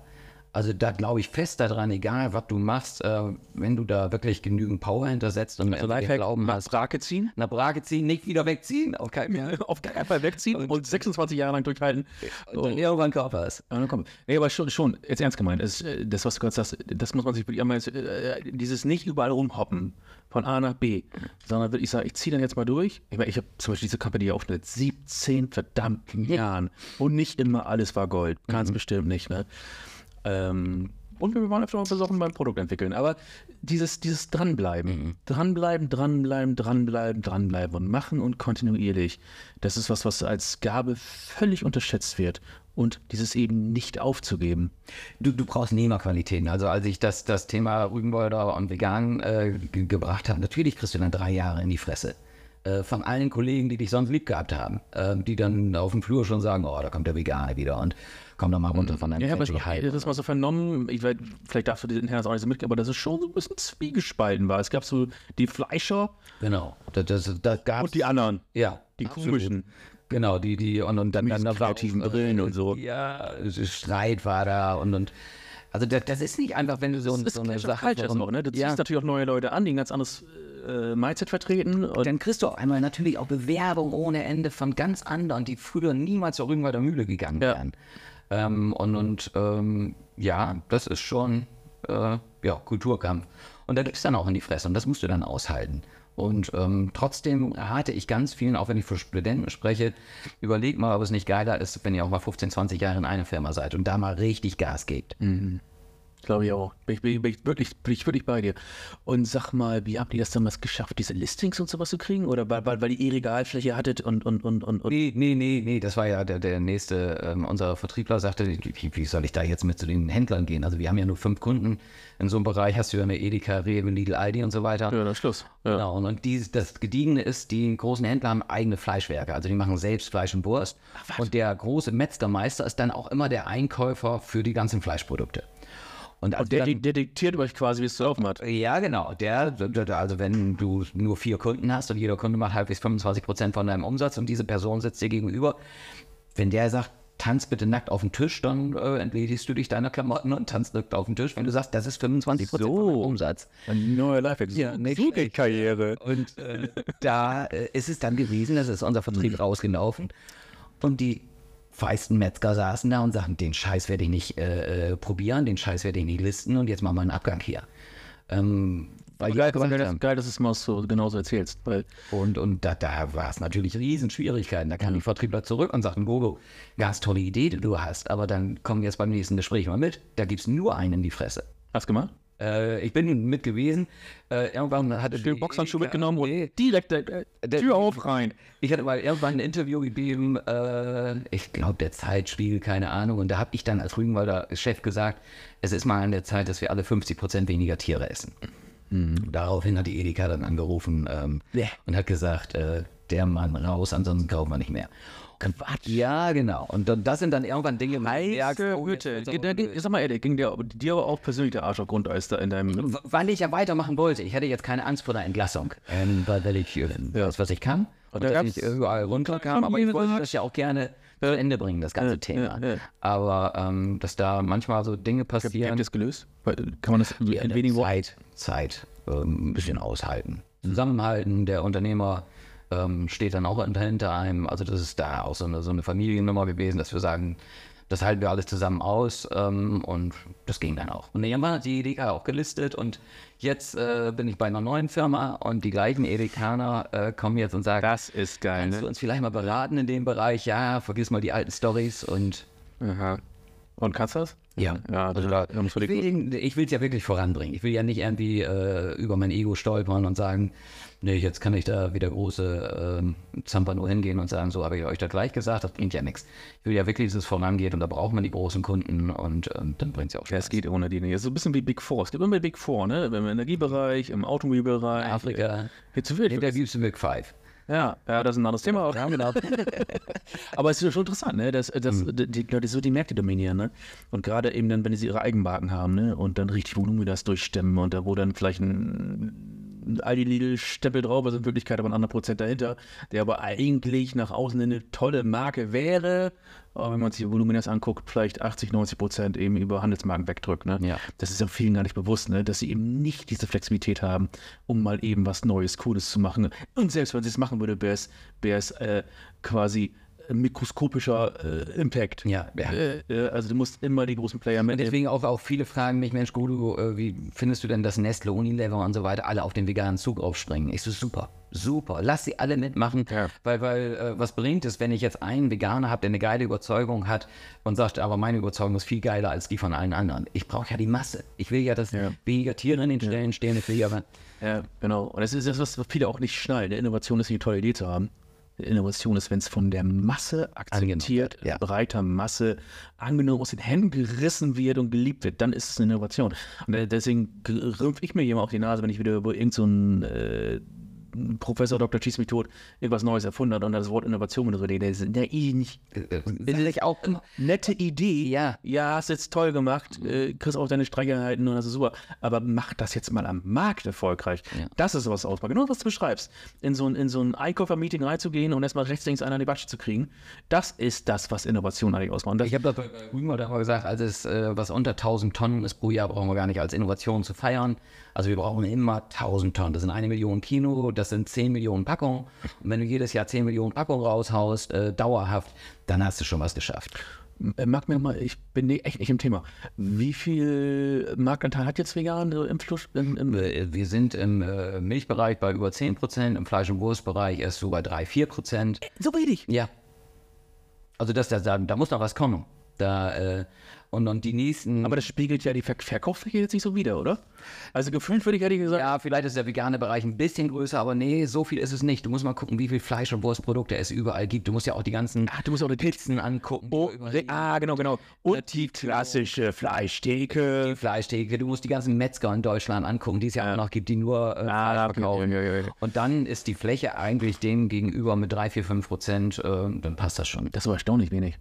Also da glaube ich fest daran, egal was du machst, äh, wenn du da wirklich genügend Power hintersetzt und Also Lifehack, Glauben hast. Brake ziehen, Na Brake ziehen, nicht wieder wegziehen, auf keinen Fall. *laughs* auf keinen Fall wegziehen und, 26 Jahre lang durchhalten. Und dann irgendwann Körper ist. Ja, komm. Nee, aber schon, schon, jetzt ernst gemeint, es, äh, das, was du gerade sagst, das muss man sich wirklich einmal, äh, dieses nicht überall rumhoppen von A nach B, sondern wirklich sagen, ich ziehe dann jetzt mal durch. Ich meine, ich habe zum Beispiel diese Company auch seit 17 verdammten Jahren und nicht immer alles war Gold, ganz bestimmt nicht, ne? Ähm, und wir waren öfter mal versuchen beim Produkt entwickeln. Aber dieses, dieses Dranbleiben, dranbleiben, dranbleiben, dranbleiben, dranbleiben und machen und kontinuierlich, das ist was, was als Gabe völlig unterschätzt wird. Und dieses eben nicht aufzugeben. Du, du brauchst Nehmerqualitäten. Also als ich das, das Thema Rügenwalder und vegan äh, ge gebracht habe, natürlich kriegst du dann drei Jahre in die Fresse. Äh, von allen Kollegen, die dich sonst lieb gehabt haben. Äh, die dann auf dem Flur schon sagen, oh, da kommt der Vegane wieder und komm doch mal runter von deinem Ja, aber ich habe Hype. das mal so vernommen, ich weiß, vielleicht darfst du das intern auch nicht so mitgeben, aber dass es schon so ein bisschen zwiegespalten war. Es gab so die Fleischer Genau. Das, das, das gab's. und die anderen, Ja. die absolut. komischen. Genau, die, die, und, und dann, dann da war auch, Brillen und so. Ja, ist Streit war da und, und also das, das ist nicht einfach, wenn du so, Das ist so eine Sache Cultures warum- auch, ne? Du ziehst ja, natürlich auch neue Leute an, die ein ganz anderes äh, Mindset vertreten. Dann kriegst du auf einmal natürlich auch Bewerbung ohne Ende von ganz anderen, die früher niemals zur Rügenwalder Mühle gegangen Ja. wären. Ähm, und und ähm, ja, das ist schon äh, ja, Kulturkampf. Und da gibt's dann auch in die Fresse und das musst du dann aushalten. Und ähm, trotzdem rate ich ganz vielen, auch wenn ich für Studenten spreche, überleg mal, ob es nicht geiler ist, wenn ihr auch mal 15, 20 Jahre in einer Firma seid und da mal richtig Gas gebt. Glaube ich auch. Bin ich, bin, ich, bin, ich wirklich, bin ich wirklich bei dir. Und sag mal, wie habt ihr das damals geschafft, diese Listings und sowas zu kriegen? Oder weil, weil, weil ihr E-Regalfläche hattet und, und, und, und, und Nee, nee, nee, nee, das war ja der, der nächste, ähm, unser Vertriebler sagte, wie, wie soll ich da jetzt mit zu den Händlern gehen? Also wir haben ja nur fünf Kunden. In so einem Bereich hast du ja eine Edeka, Rewe, Lidl, Aldi und so weiter. Ja, dann Schluss. Ja. Genau, und, und die, das Gediegene ist, die großen Händler haben eigene Fleischwerke, also die machen selbst Fleisch und Wurst. und der große Metzgermeister ist dann auch immer der Einkäufer für die ganzen Fleischprodukte. Und, Und der, wir dann- der diktiert euch quasi, wie es zu laufen hat. ja, genau. Der, der- also wenn du nur vier Kunden hast und jeder Kunde macht halbwegs 25 Prozent von deinem Umsatz und diese Person sitzt dir gegenüber, wenn der sagt, tanz bitte nackt auf den Tisch, dann äh, entledigst du dich deiner Klamotten und tanzt nackt auf den Tisch. Wenn du sagst, das ist 25 Prozent So. Umsatz. Ein neuer Lifehack. Ja, nicht. Karriere. Und äh, da äh, ist es dann gewesen, das ist unser Vertrieb rausgelaufen. Und die feisten Metzger saßen da und sagten, den Scheiß werde ich nicht äh, äh, probieren, den Scheiß werde ich nicht listen und jetzt machen wir einen Abgang hier. Ähm, weil Geil, gesagt geil, dass du es mal so genauso erzählst. Weil Und, und da, da war es natürlich riesen Schwierigkeiten. Da kamen die Vertriebler zurück und sagten, Gogo, ganz tolle Idee, die du hast, aber dann kommen wir jetzt beim nächsten Gespräch mal mit. Da gibt es nur einen in die Fresse. hast du gemacht? Äh, ich bin mit gewesen. Äh, irgendwann hatte Den die Boxhandschuh mitgenommen und Nee. direkt äh, Der- Tür auf rein. Ich hatte mal irgendwann ein Interview gegeben, äh, ich glaube der Zeitspiegel, keine Ahnung. Und da habe ich dann als Rügenwalder Chef gesagt, es ist mal an der Zeit, dass wir alle 50 Prozent weniger Tiere essen. Daraufhin hat die Edeka dann angerufen ähm, Ja. und hat gesagt, äh, der Mann raus, ansonsten kaufen wir nicht mehr. Quatsch. Ja, genau. Und dann, das sind dann irgendwann Dinge, Heiße oh, Hütte. Da ging-. Sag mal, Eddie, ging dir, dir aber auch persönlich der Arsch auf da in deinem. W- Weil ich ja weitermachen wollte. Ich hatte jetzt keine Angst vor der Entlassung, ähm, weil ich äh, weiß, was ich kann. Und da dass ich überall runterkam. Aber ich wollte das ja auch gerne zu Ende bringen, das ganze Thema. ja, ja. Aber ähm, dass da manchmal so Dinge Wie habt ihr passieren, das gelöst? Weil, Kann man das in ja, wenigen? Zeit, Zeit ähm, ein bisschen aushalten. Zusammenhalten, der Unternehmer ähm, steht dann auch hinter einem. Also das ist da auch so eine, so eine Familiennummer gewesen, dass wir sagen, das halten wir alles zusammen aus ähm, und das ging dann auch. Und irgendwann hat die Edeka auch gelistet und jetzt äh, bin ich bei einer neuen Firma und die gleichen Edekaner äh, kommen jetzt und sagen, Das ist geil, kannst du ne? uns vielleicht mal beraten in dem Bereich? Ja, vergiss mal die alten Stories und Aha. Und kannst du das? Ja, Ja, also da, da, da muss man ich will es ja wirklich voranbringen. Ich will ja nicht irgendwie äh, über mein Ego stolpern und sagen, nee, jetzt kann ich da wie der große ähm, Zampano hingehen und sagen, so habe ich euch das gleich gesagt, das bringt ja nichts. Ich will ja wirklich, dass es vorangeht und da braucht man die großen Kunden und ähm, dann bringt es ja auch ja, es Spaß. geht ohne die nicht. Es ist so ein bisschen wie Big Four. Es gibt immer Big Four, ne? Im Energiebereich, im Automobilbereich. Afrika, Jetzt zu wild. nee, da gibt es Big Five. Ja, ja, das ist ein anderes Thema. Auch. Ja, genau. *laughs* Aber es ist ja schon interessant, ne? dass, dass die die Leute so die Märkte dominieren. Ne? Und gerade eben dann, wenn sie ihre Eigenmarken haben ne? und dann richtig Volumen das durchstemmen und da wo dann vielleicht ein Aldi Lidl Stempel drauf ist, in Wirklichkeit aber ein anderer Prozent dahinter, der aber eigentlich nach außen eine tolle Marke wäre, aber wenn man sich die Voluminas anguckt, vielleicht 80, 90 Prozent eben über Handelsmarken wegdrückt. Ne? Ja. Das ist ja vielen gar nicht bewusst, ne? dass sie eben nicht diese Flexibilität haben, um mal eben was Neues, Cooles zu machen. Und selbst wenn sie es machen würde, wäre es, äh, quasi mikroskopischer äh, Impact. Ja, ja. Äh, äh, also du musst immer die großen Player Und mitnehmen. deswegen auch, auch viele fragen mich, Mensch, Gudu, äh, wie findest du denn, dass Nestle, Unilever und so weiter alle auf den veganen Zug aufspringen? Ich so, super, super, lass sie alle mitmachen, Ja. weil, weil äh, was bringt es, wenn ich jetzt einen Veganer habe, der eine geile Überzeugung hat und sagt, aber meine Überzeugung ist viel geiler als die von allen anderen. Ich brauche ja die Masse. Ich will ja, dass Ja. weniger Tiere in den Stellen stehen, ich will ja, Ja, genau. Und das ist das, was viele auch nicht schnallen. Der Innovation ist nicht eine tolle Idee zu haben. Innovation ist, wenn es von der Masse akzeptiert, ja. breiter Masse angenommen, aus den Händen gerissen wird und geliebt wird, dann ist es eine Innovation. Und äh, deswegen rümpfe ich mir jemand auf die Nase, wenn ich wieder über irgendeinen so äh, Professor Dr. Schieß mich tot irgendwas Neues erfunden hat und das Wort Innovation oder so, der ist der ist nicht. Sag ich auch immer. Nette Idee. Ja. Ja, hast jetzt toll gemacht, äh, kriegst auch deine Streicheinheiten und das ist super. Aber mach das jetzt mal am Markt erfolgreich. Ja. Das ist was ausmacht. Genau was du beschreibst. In so ein, in so ein Einkäufer-Meeting reinzugehen und erstmal rechts, links einer an die Batsche zu kriegen, das ist das, was Innovation eigentlich ausmacht. Ich habe das bei bei Rümer da mal gesagt, als es äh, was unter 1000 Tonnen ist pro Jahr, brauchen wir gar nicht als Innovation zu feiern. Also wir brauchen immer 1000 Tonnen. Das sind eine Million Kino, das sind 10 Millionen Packungen. Und wenn du jedes Jahr 10 Millionen Packungen raushaust, äh, dauerhaft, dann hast du schon was geschafft. äh, mag mir mal, ich bin nee, echt nicht im Thema. Wie viel Marktanteil hat jetzt vegan im Fluss? Äh, Wir sind im äh, Milchbereich bei über 10 Prozent, im Fleisch- und Wurstbereich erst so bei 3, 4 Prozent. so wenig. Ja. Also das, das, da, da muss noch was kommen. Da, äh, Und dann die nächsten. Aber das spiegelt ja die Ver Verkaufsfläche jetzt nicht so wieder, oder? Also gefühlt würde ich hätte ich gesagt. ja, vielleicht ist der vegane Bereich ein bisschen größer, aber nee, so viel ist es nicht. Du musst mal gucken, wie viel Fleisch- und Wurstprodukte es überall gibt. Du musst ja auch die ganzen Ach, du musst auch die Pizzen angucken. Oh, ah, genau, genau. Und die klassische Fleischtheke. die Fleischtheke, du musst die ganzen Metzger in Deutschland angucken, die es ja, auch noch gibt, die nur äh, Ah, verkaufen. ja, ja, ja. Und dann ist die Fläche eigentlich dem gegenüber mit 3, 4, 5 Prozent, äh, dann passt das schon. Das ist aber erstaunlich wenig.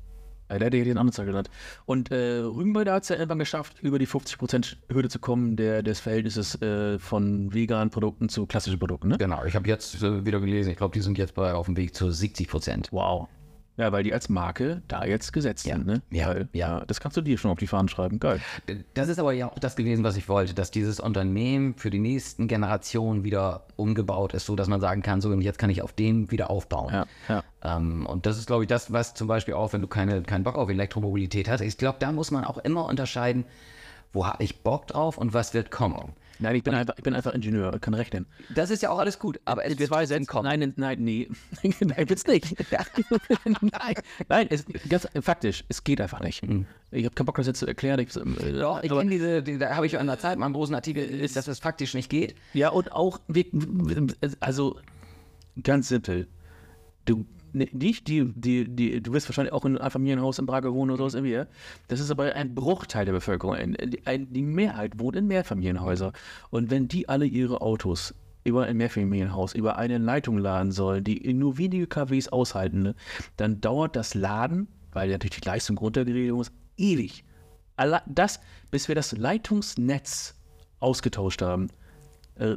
Äh, Der hätte die eine andere Zahl genannt. Und äh, Rügenwalder hat es ja irgendwann geschafft, über die 50% Hürde zu kommen, der, des Verhältnisses äh, von veganen Produkten zu klassischen Produkten, ne? Genau, ich habe jetzt äh, wieder gelesen, ich glaube, die sind jetzt bei, auf dem Weg zu 70 Prozent. Wow. Ja, weil die als Marke da jetzt gesetzt sind, ne? Ja, Geil. ja. Das kannst du dir schon auf die Fahnen schreiben. Geil. Das ist aber ja auch das gewesen, was ich wollte, dass dieses Unternehmen für die nächsten Generationen wieder umgebaut ist, so dass man sagen kann, so und jetzt kann ich auf dem wieder aufbauen. Ja, ja. Ähm, und das ist, glaube ich, das, was zum Beispiel auch, wenn du keine, keinen Bock auf Elektromobilität hast, ich glaube, da muss man auch immer unterscheiden, wo habe ich Bock drauf und was wird kommen. Nein, ich bin, einfach, ich bin einfach Ingenieur, kann rechnen. Das ist ja auch alles gut, aber es wird zwei trotzdem Sätze kommen. Nein, nein, nee. *laughs* nein, wird's nicht. *laughs* nein, nein es, ganz faktisch, es geht einfach nicht. Ich habe keinen Bock, das jetzt zu erklären. Ich, äh, Doch, ich kenne diese, die, da habe ich in der Zeit mal einen großen Artikel, dass das faktisch nicht geht. Ja, und auch, also ganz simpel. Du, ne, nicht die, die, die, du wirst wahrscheinlich auch in einem Einfamilienhaus in Brage wohnen oder sowas irgendwie. Das ist aber ein Bruchteil der Bevölkerung. Ein, ein, die Mehrheit wohnt in Mehrfamilienhäusern. Und wenn die alle ihre Autos über ein Mehrfamilienhaus, über eine Leitung laden sollen, die nur wenige KWs aushalten, ne, dann dauert das Laden, weil natürlich die Leistung runtergeregelt muss, ewig. Das, bis wir das Leitungsnetz ausgetauscht haben,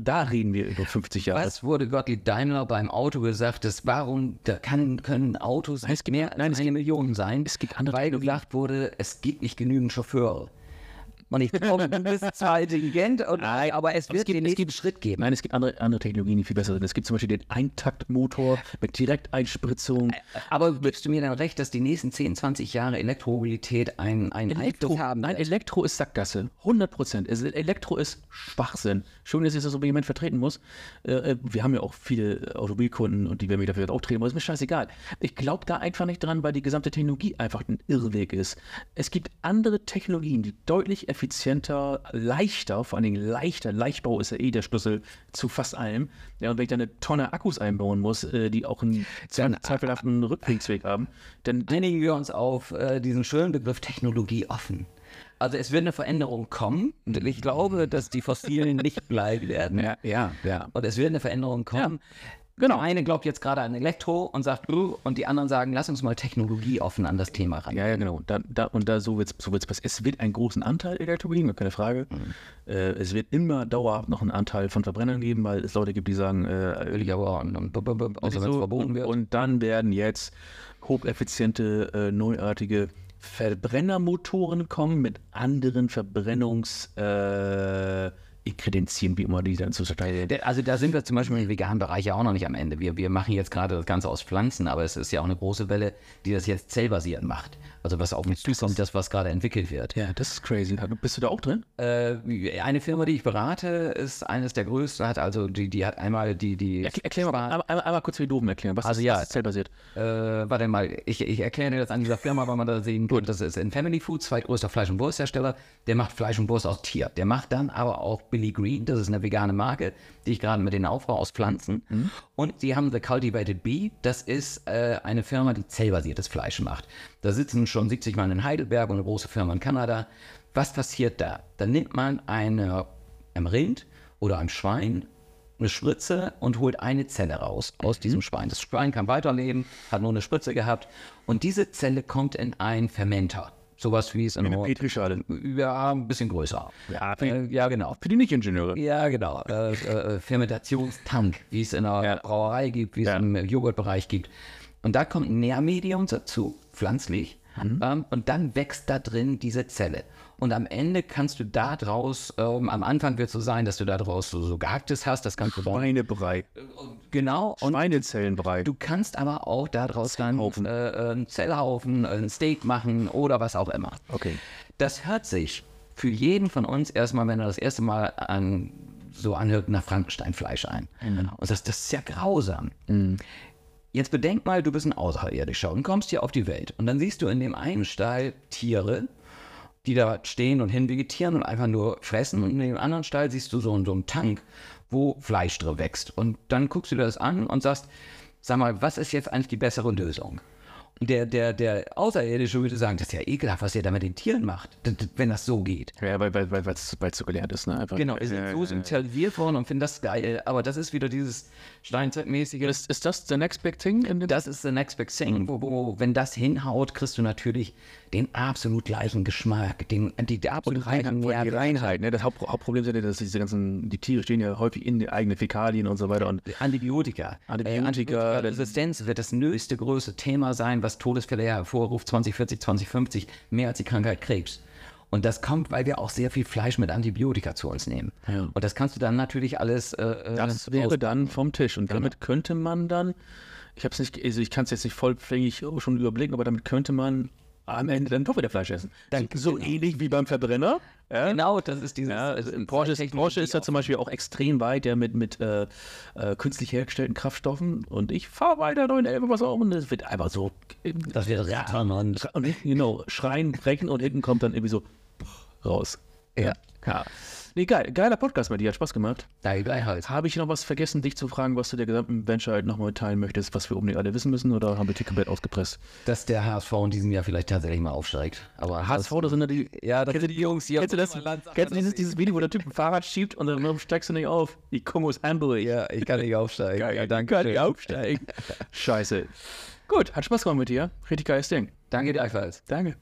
da reden wir über 50 Jahre. Was wurde Gottlieb Daimler beim Auto gesagt, dass warum da kann, können Autos Nein, es gibt- mehr als nein, es eine gibt- Million sein? es gibt andere Weil gesagt wurde, es gibt nicht genügend Chauffeure. Und ich glaube, du bist zwar intelligent, und, Nein, aber es aber wird es gibt- den nächsten gibt- Schritt geben. Nein, es gibt andere, andere Technologien, die viel besser sind. Es gibt zum Beispiel den Eintaktmotor mit Direkteinspritzung. Aber gibst du mir dann recht, dass die nächsten 10, 20 Jahre Elektromobilität ein, ein Elektro, Einfluss haben nein, wird? Elektro ist Sackgasse. 100 Prozent. Elektro ist Schwachsinn. Schön, dass ich das so jemand vertreten muss. Äh, äh, wir haben ja auch viele Automobilkunden und die werden mich dafür auch treten, aber ist mir scheißegal. Ich glaube da einfach nicht dran, weil die gesamte Technologie einfach ein Irrweg ist. Es gibt andere Technologien, die deutlich effizienter, leichter, vor allen Dingen leichter, Leichtbau ist ja eh der Schlüssel zu fast allem. Ja, und wenn ich da eine Tonne Akkus einbauen muss, äh, die auch einen zwe- zweifelhaften Rückwegsweg haben, dann einigen wir uns auf äh, diesen schönen Begriff Technologie offen. Also es wird eine Veränderung kommen ich glaube, dass die Fossilen nicht *laughs* bleiben werden. ja, ja, ja. Und es wird eine Veränderung kommen. Genau. Der eine glaubt jetzt gerade an Elektro und sagt, und die anderen sagen, lass uns mal technologieoffen an das Thema ran. Ja, ja, genau. Da, da, und da so wird es so wird's passieren. Es wird einen großen Anteil Elektromobil, gar keine Frage. Äh, es wird immer dauerhaft noch einen Anteil von Verbrennern geben, weil es Leute gibt, die sagen, äh, Will ich aber, und, und, und, und, außer wenn es verboten wird. Und dann werden jetzt hocheffiziente, äh, neuartige Verbrennermotoren kommen mit anderen Verbrennungs... Äh, Kredenzien, wie immer die dann zu verteilen. Der- Also da sind wir zum Beispiel im veganen Bereich ja auch noch nicht am Ende. Wir, wir machen jetzt gerade das Ganze aus Pflanzen, aber es ist ja auch eine große Welle, die das jetzt zellbasiert macht. Also was auf uns zukommt, das, was gerade entwickelt wird. Ja, das ist crazy. Bist du da auch drin? Äh, eine Firma, die ich berate, ist eines der größten, hat also die, die hat einmal die, die Erklär, erklär mal, einmal, einmal, einmal kurz für die Doofen erklären. Was Also ist, ja. was ist zellbasiert? Äh, warte mal, ich, ich erkläre dir das an dieser Firma, weil man da sehen kann. Das ist in Family Foods, zweitgrößter Fleisch- und Wursthersteller. Der macht Fleisch und Wurst aus Tier. Der macht dann aber auch Billy Green, das ist eine vegane Marke, die ich gerade mit denen aufbaue, aus Pflanzen. Und die haben The Cultivated Bee, das ist äh, eine Firma, die zellbasiertes Fleisch macht. Da sitzen schon 70 Mann in Heidelberg und eine große Firma in Kanada. Was passiert da? Da nimmt man eine, einem Rind oder einem Schwein eine Spritze und holt eine Zelle raus aus diesem Schwein. Das Schwein kann weiterleben, hat nur eine Spritze gehabt und diese Zelle kommt in einen Fermenter. Sowas wie es in Eine Petrischale. Ja, ein bisschen größer. Ja, Äh, ja genau. Für die Nicht-Ingenieure. Ja, genau. Äh, äh, Fermentationstank, wie es in der Ja. Brauerei gibt, wie es Ja. im Joghurtbereich gibt. Und da kommt ein Nährmedium dazu, pflanzlich. Mhm. Ähm, und dann wächst da drin diese Zelle. Und am Ende kannst du da draus, ähm, am Anfang wird es so sein, dass du da draus so, so gehacktes hast, das kannst du dann, Schweinebrei. genau. Und Schweinezellenbrei. Du kannst aber auch daraus dann Zellhaufen. äh, einen Zellhaufen, ein Steak machen oder was auch immer. Okay. Das hört sich für jeden von uns erstmal, wenn er das erste Mal an, so anhört, nach Frankensteinfleisch ein. Und das, das ist ja grausam. Jetzt bedenk mal, du bist ein Außerirdischer und kommst hier auf die Welt. Und dann siehst du in dem einen Stall Tiere die da stehen und hinvegetieren und einfach nur fressen. Und in dem anderen Stall siehst du so, so einen Tank, wo Fleisch drin wächst. Und dann guckst du dir das an und sagst, sag mal, was ist jetzt eigentlich die bessere Lösung? Der, der, der Außerirdische würde sagen, das ist ja ekelhaft, was ihr da mit den Tieren macht, wenn das so geht. Ja, weil es weil, weil, so gelernt ist. Ne? Einfach, genau, wir sind so sozialisiert worden und finden das geil. Aber das ist wieder dieses Steinzeitmäßige. Ist, ist das the next big thing? das ist the next big thing. Mhm. Wo, wo, wenn das hinhaut, kriegst du natürlich den absolut gleichen Geschmack, den, die, die absolut Reinheit, die Reinheit. Ne? Das Haupt, Hauptproblem ist ja, dass diese ganzen, die Tiere stehen ja häufig in die eigenen Fäkalien und so weiter. Und Antibiotika. Antibiotika. Äh, Antibiotika Resistenz wird das nächste größte Thema sein, was Todesfälle hervorruft 2040, 2050, mehr als die Krankheit Krebs. Und das kommt, weil wir auch sehr viel Fleisch mit Antibiotika zu uns nehmen. Ja. Und das kannst du dann natürlich alles. Äh, äh das wäre dann vom Tisch. Und genau. damit könnte man dann, ich habe es nicht, also ich kann es jetzt nicht vollfängig schon überblicken, aber damit könnte man am Ende dann doch wieder Fleisch essen. Dann, so genau. ähnlich wie beim Verbrenner. Ja? Genau, das ist dieses. Ja, also Porsche, ist, Porsche ist ja zum Beispiel auch extrem weit, ja, mit, mit äh, äh, künstlich hergestellten Kraftstoffen. Und ich fahre weiter 911, was auch und es wird einfach so. Das wird rattern und. und genau, schreien, brechen und hinten kommt dann irgendwie so raus. Ja. ja. Nee, geil. Geiler Podcast mit dir. Hat Spaß gemacht. Deine Geilheit. Habe ich noch was vergessen, dich zu fragen, was du der gesamten Venture halt nochmal teilen möchtest, was wir unbedingt alle wissen müssen? Oder haben wir dich komplett ausgepresst? Dass der HSV in diesem Jahr vielleicht tatsächlich mal aufsteigt. Aber HSV, das sind ja die. Ja, das sind die Jungs hier. Kennst du das? Kennst du dieses, dieses Video, wo der Typ ein Fahrrad schiebt und dann steigst du nicht auf? Die Kongos Hamburg. Ja, ich kann nicht aufsteigen. Geil, ja, danke. Kann nicht aufsteigen. *laughs* Scheiße. Gut, hat Spaß gemacht mit dir. Richtig geiles Ding. Danke dir gleichfalls. Danke.